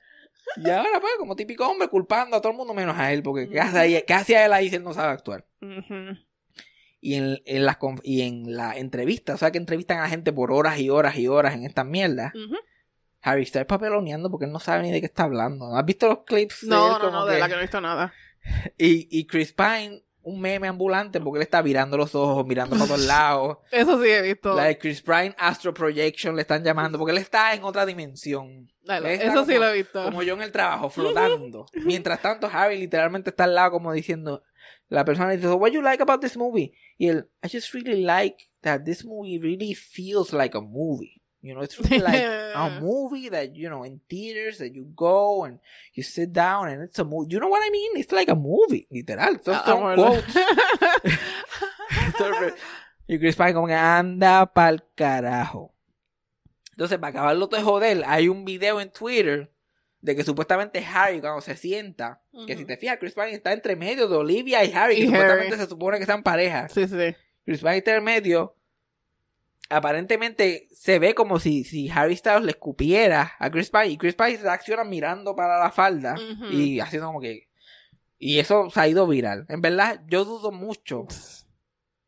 Y ahora, pues, como típico hombre, culpando a todo el mundo menos a él, porque ¿qué hace, ahí- qué hacía él ahí si él no sabe actuar? Y en, en las y en la entrevista, o sea, que entrevistan a gente por horas y horas y horas en estas mierdas, Ujú. Harry está papeloneando porque él no sabe ni de qué está hablando. ¿Has visto los clips? de No, él no, no, de que- la que no he visto nada. Y, y Chris Pine, un meme ambulante porque él está virando los ojos, mirando para todos lados. Eso sí he visto. La de Chris Pine Astro Projection le están llamando porque él está en otra dimensión. Dale, eso sí lo he visto. Como yo en el trabajo, flotando. Mientras tanto, Harry literalmente está al lado como diciendo, la persona dice, what you like about this movie? Y él, I just really like that this movie really feels like a movie. You know, it's really like a movie that, you know, in theaters that you go and you sit down and it's a movie. You know what I mean? It's like a movie, literal. Son, Ah, son bueno. quotes. Entonces, y Chris Pine como que anda pa'l carajo. Entonces, para acabarlo de joder, hay un video en Twitter de que supuestamente Harry cuando se sienta, que si te fijas, Chris Pine está entre medio de Olivia y Harry, que Y supuestamente se supone que están pareja. Sí, sí. Chris Pine está en medio. Aparentemente se ve como si, si Harry Styles le escupiera a Chris Pine y Chris Pine reacciona mirando para la falda y haciendo como que... Y eso se ha ido viral. En verdad, yo dudo mucho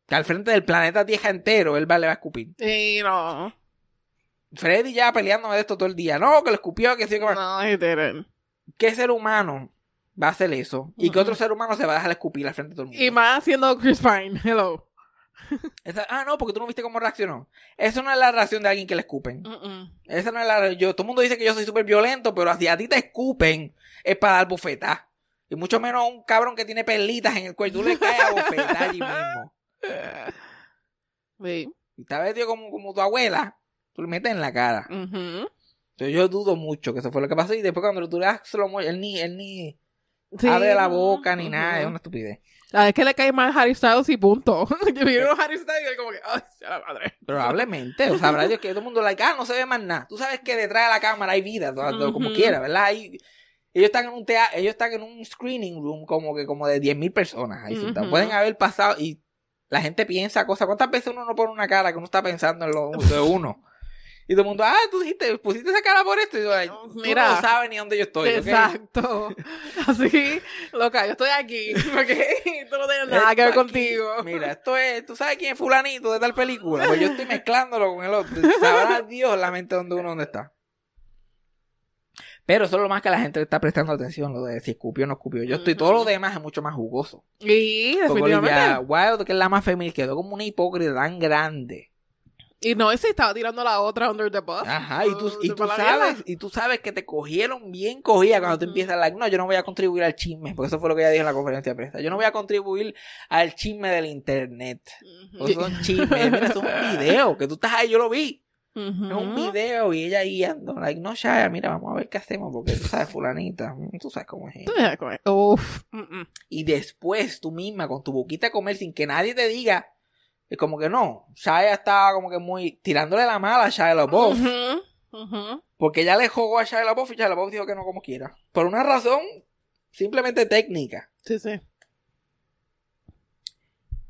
que al frente del planeta Tierra entero él va, le va a escupir. Y no. Freddy ya peleándome de esto todo el día. No, que le escupió, que sí, que... No, literal. ¿Qué ser humano va a hacer eso? Y que otro ser humano se va a dejar escupir al frente de todo el mundo. Y más siendo Chris Pine. Hello. Esa- ah, no, porque tú no viste cómo reaccionó. Eso no es la reacción de alguien que le escupen. Esa no es la yo Todo el mundo dice que yo soy súper violento, pero si a ti te escupen, es para dar bofetá. Y mucho menos a un cabrón que tiene perlitas en el cuello. Tú le caes a bofetá allí mismo. Sí. Y está vestido como, como tu abuela, tú le metes en la cara. Entonces yo dudo mucho que eso fue lo que pasó. Y después cuando tú le das slow motion, él ni, él ni Sí. abre la boca ni nada. Es una estupidez. A ver, es que le cae mal Harry Styles y punto. Yo vi a Harry Styles y como que, ay, sea la madre. Probablemente, o sabrá Dios que todo el mundo like, ah, no se ve más nada. Tú sabes que detrás de la cámara hay vida, todo- todo como quiera, ¿verdad? Hay- ellos están en un tea- ellos están en un screening room como que como de 10.000 personas ahí sentados. Ujú. Pueden haber pasado y la gente piensa cosas. ¿Cuántas veces uno no pone una cara que uno está pensando en lo de uno? Y todo el mundo, ah, tú dijiste, pusiste esa cara por esto. Y yo, "Ay, tú Mira. no sabes ni dónde yo estoy. ¿ok?" Exacto. Así, loca, yo estoy aquí. Porque tú no tienes nada que ver contigo. Mira, esto es, tú sabes quién es fulanito de tal película. Pues yo estoy mezclándolo con el otro. Sabrá Dios la mente donde uno dónde está. Pero eso es lo más que la gente le está prestando atención, lo de si escupió o no escupió. Yo estoy, todo lo demás es mucho más jugoso. Y Porque Olivia definitivamente. Wilde, que es la más femenina, quedó como una hipócrita tan grande. Y no es si estaba tirando la otra under the bus. Ajá, y tú, y tú sabes, y tú sabes que te cogieron bien cogida cuando tú Ujú. empiezas like, no, yo no voy a contribuir al chisme, porque eso fue lo que ella dijo en la conferencia de prensa. Yo no voy a contribuir al chisme del internet. Ujú. Esos son chismes. Mira, eso es un video que tú estás ahí, yo lo vi. Es un video y ella guiando. Like, no, Shaya, mira, vamos a ver qué hacemos porque tú sabes, fulanita. mm, Tú sabes cómo es. ella. Tú sabes cómo es. Uf. mm, mm. Y después tú misma con tu boquita a comer sin que nadie te diga. Es como que no. Shaya estaba como que muy tirándole la mala a Shia LaBeouf. Ujú, ujú. Porque ella le jugó a Shia LaBeouf y Shia LaBeouf dijo que no como quiera. Por una razón simplemente técnica. Sí, sí.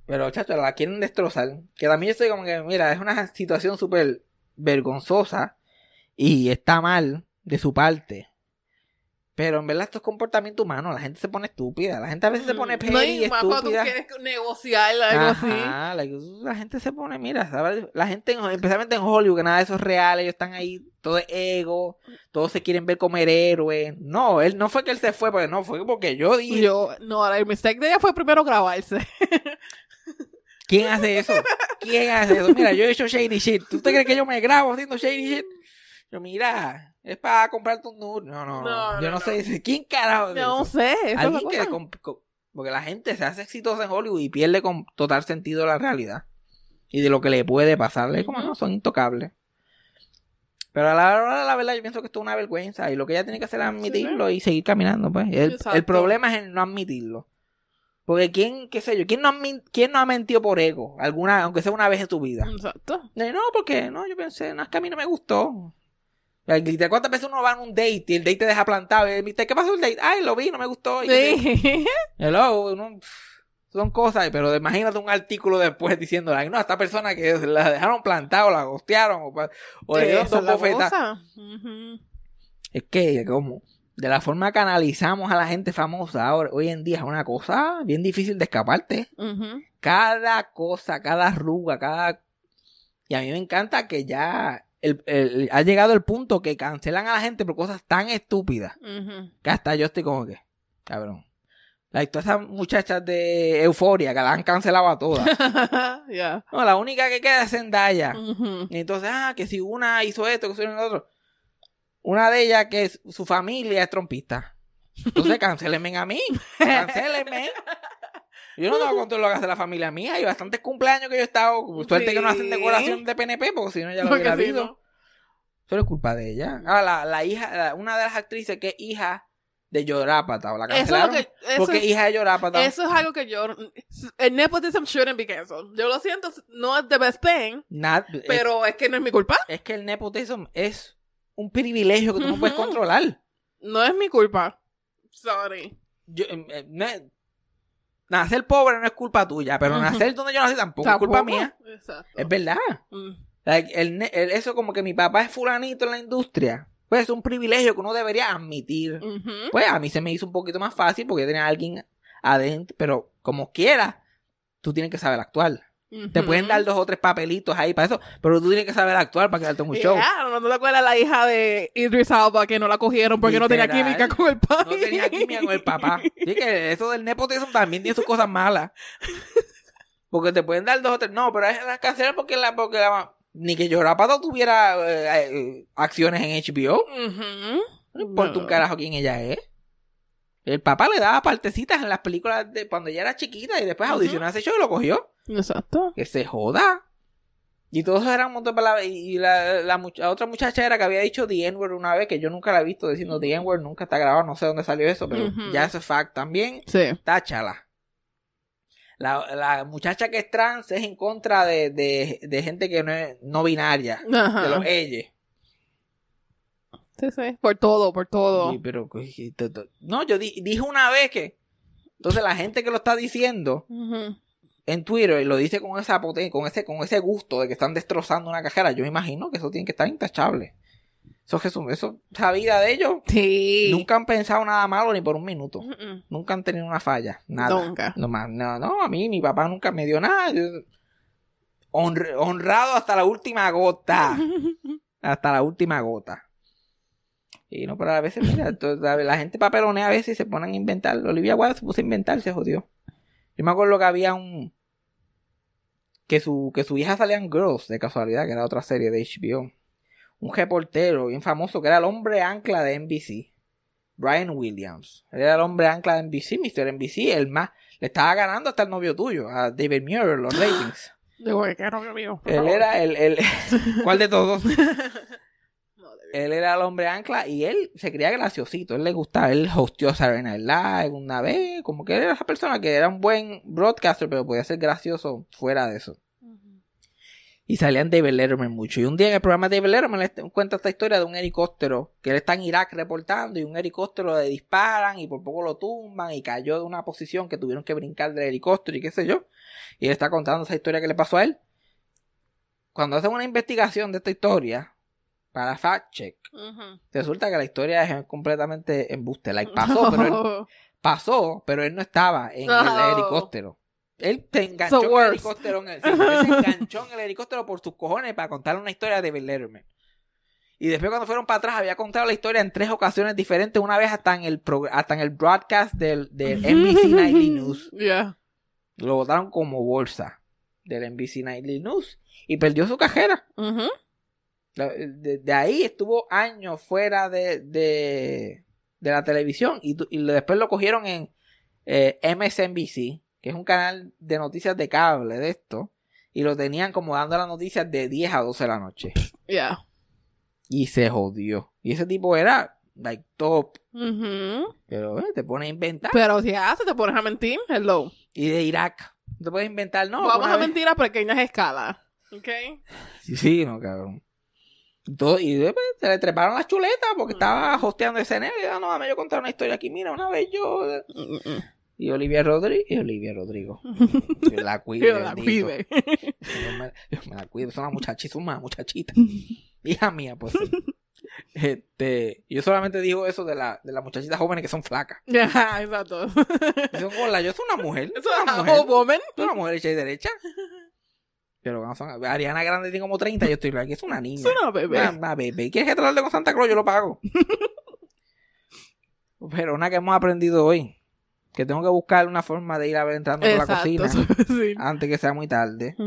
Pero, chacho, la quieren destrozar. Que también yo estoy como que, mira, es una situación súper vergonzosa y está mal de su parte. Pero en verdad esto es comportamiento humano. La gente se pone estúpida. La gente a veces se pone petty Mm. No, y cuando tú estúpida. quieres negociar algo así. Ajá, like, la gente se pone, mira, ¿sabes? la gente, en- especialmente en Hollywood, que nada de eso es real, ellos están ahí, todo es ego, todos se quieren ver como héroes. No, él no fue que él se fue, porque no, fue porque yo dije, Yo, no, el mistake de ella fue primero grabarse. ¿quién hace eso? ¿Quién hace eso? Mira, yo he hecho shady shit. ¿Tú te crees que yo me grabo haciendo shady shit? Yo, mira, es para comprarte un nude. No, no, No, yo no, no, sé, ¿quién carajo no eso? sé. es la Alguien que porque la gente se hace exitosa en Hollywood y pierde con total sentido la realidad y de lo que le puede pasarle como Ujú. no son intocables. Pero a la hora de la verdad yo pienso que esto es una vergüenza y lo que ella tiene que hacer es admitirlo y seguir caminando pues. El, el problema es el no admitirlo. Porque quién qué sé yo quién no ha, quién no ha mentido por ego alguna aunque sea una vez en tu vida. Exacto. No porque no yo pensé no es que a mí no me gustó literal, ¿Cuántas veces uno va en un date y el date te deja plantado? Y ¿Qué pasó el date? Ay, lo vi, no me gustó. Y. Sí. Hello, uno- son cosas, pero imagínate un artículo después diciendo, ay, no, esta persona que la dejaron plantado, la gostearon, o, o le dieron dos bofetas. Es que, como, de la forma que analizamos a la gente famosa ahora, hoy en día es una cosa bien difícil de escaparte. Cada cosa, cada arruga, cada... Y a mí me encanta que ya el- el- ha llegado el punto que cancelan a la gente por cosas tan estúpidas. Que hasta yo estoy como que, cabrón. Like, todas esas muchachas de euforia que la han cancelado a todas. No, la única que queda es Zendaya. Y entonces, ah, que si una hizo esto, que si una otro. Una de ellas que es- su familia es trompista. Entonces, cancelenme a mí. Cancelenme. Yo no tengo control de lo que hace la familia mía. Hay bastantes cumpleaños que yo he estado. Suerte que no hacen decoración de PNP, porque si no ya lo hubiera habido. no. Eso no es culpa de ella. Ah, la, la hija, la- una de las actrices que es hija de Yorápata. ¿o la Eso es lo cancelaron? que. Eso porque es- hija de Yorápata. Eso es algo que yo. El nepotism shouldn't be canceled. Yo lo siento, no es the best thing, Nad- pero es que no es mi culpa. es, que el nepotism es un privilegio que tú no puedes controlar. No es mi culpa. Sorry. Yo, eh, nacer pobre no es culpa tuya, pero Ujú. nacer donde yo nací tampoco, es culpa Tampoco. mía. Exacto. Es verdad. Mm. Like, el eso como que mi papá es fulanito en la industria. Pues es un privilegio que uno debería admitir. Pues a mí se me hizo un poquito más fácil porque yo tenía a alguien adentro, pero como quiera, tú tienes que saber actuar. Te pueden dar dos o tres papelitos ahí para eso, pero tú tienes que saber actuar para quedarte en un show. Yeah, ¿no te acuerdas la hija de Idris Alba que no la cogieron porque no tenía química con el país? No tenía química con el papá. Así que eso del nepotismo también tiene sus cosas malas. Porque te pueden dar dos o tres. No, pero es la cancelar porque la, porque la ni que Llorapato tuviera eh, eh, acciones en HBO. Ujú. No importa un carajo quién ella es. El papá le daba partecitas en las películas de cuando ella era chiquita y después audicionó a ese show y lo cogió. Exacto. Que se joda. Y todo eso era un montón de palabras. Y la, la much- la otra muchacha era que había dicho The N-word una vez, que yo nunca la he visto diciendo The N-word, nunca está grabado, no sé dónde salió eso, pero ya eso es fact también. Sí. Táchala. La, la muchacha que es trans es en contra de, de, de gente que no es no binaria, Ajá. de los ella. Sí, sí. Por todo, por todo. Sí, pero, no, yo di- dije una vez que. Entonces la gente que lo está diciendo en Twitter y lo dice con esa poten- con ese, con ese gusto de que están destrozando una cajera, yo imagino que eso tiene que estar intachable. Eso, Jesús, eso, esa vida de ellos, Sí. nunca han pensado nada malo ni por un minuto. Nunca han tenido una falla, nada. Nunca. No, no, no, a mí mi papá nunca me dio nada. Yo- honr- honrado hasta la última gota. hasta la última gota. Y no, pero a veces, mira, to- la, gente papelonea a veces y se ponen a inventar. Olivia Wilde se puso a inventar, se jodió. Yo me acuerdo que había un... Que su, que su hija salía en Girls, de casualidad, que era otra serie de HBO. Un reportero bien famoso, que era el hombre ancla de NBC. Brian Williams. Él era el hombre ancla de NBC, Mr. NBC, el más... Le estaba ganando hasta el novio tuyo, a David Muir, los ratings. Digo, es novio mío. Él favor. era el, el ¿cuál de todos? De- Él era el hombre ancla y él se creía graciosito, él le gustaba, él hosteó Saturday Night Live una vez, como que él era esa persona que era un buen broadcaster, pero podía ser gracioso fuera de eso. Y salían David Letterman mucho. Y un día en el programa de David Letterman le cuenta esta historia de un helicóptero que él está en Irak reportando y un helicóptero le disparan y por poco lo tumban y cayó en una posición que tuvieron que brincar del helicóptero y qué sé yo. Y él está contando esa historia que le pasó a él. Cuando hacen una investigación de esta historia para fact check, resulta que la historia es completamente embuste. Like, pasó, pero él, pasó, pero él no estaba en No. el helicóptero. Él se enganchó en el helicóptero. En el, se enganchó en el helicóptero por sus cojones para contar una historia de Bill. Y después cuando fueron para atrás había contado la historia en tres ocasiones diferentes, una vez hasta en el hasta en el broadcast del, del NBC Nightly News. Yeah. Lo votaron como bolsa del NBC Nightly News y perdió su cajera. La- De, de ahí estuvo años fuera de, de, de la televisión y, y después lo cogieron en eh, MSNBC, que es un canal de noticias de cable de esto, y lo tenían como dando las noticias de 10 a 12 de la noche. Yeah. Y se jodió. Y ese tipo era like top, pero eh, te pone a inventar. Pero si haces, te pones a mentir. Hello. Y de Irak, no te puedes inventar, no. Vamos a mentir a pequeñas escalas. ¿Ok? Sí, sí, no, cabrón. Y, y después se le treparon las chuletas porque estaba hosteando escenario. Y ah, no, dame yo contar una historia aquí. Mira, una vez yo. Mm, Y Olivia Rodrigo. Y Olivia Rodrigo. Dios la cuide. Que la cuide. Dios me, la cuide. Es una muchachita, es una muchachita. Hija mía, pues sí. Este, yo solamente digo eso de, la, de las muchachitas jóvenes que son flacas. Ya, exacto. Son gordas. Yo soy una mujer. Soy una mujer. Soy una mujer hecha y derecha. Pero cuando son, Ariana Grande tiene como 30. Yo estoy aquí. Es una niña. Es una bebé. Una, una bebé. ¿Quieres que tratarle con Santa Claus? Yo lo pago. Pero una que hemos aprendido hoy. Que tengo que buscar una forma de ir a ver entrando por la cocina. sí. Antes que sea muy tarde. A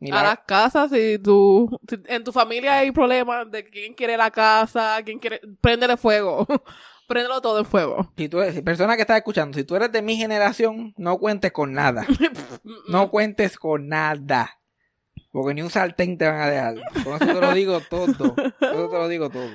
la- las casas, si tú, si en tu familia hay problemas de quién quiere la casa, quién quiere, préndele fuego. Préndelo todo en fuego. si tú eres, si persona que está escuchando, si tú eres de mi generación, no cuentes con nada. No cuentes con nada. Porque ni un sartén te van a dejar. Con eso te lo digo todo. Con eso te lo digo todo.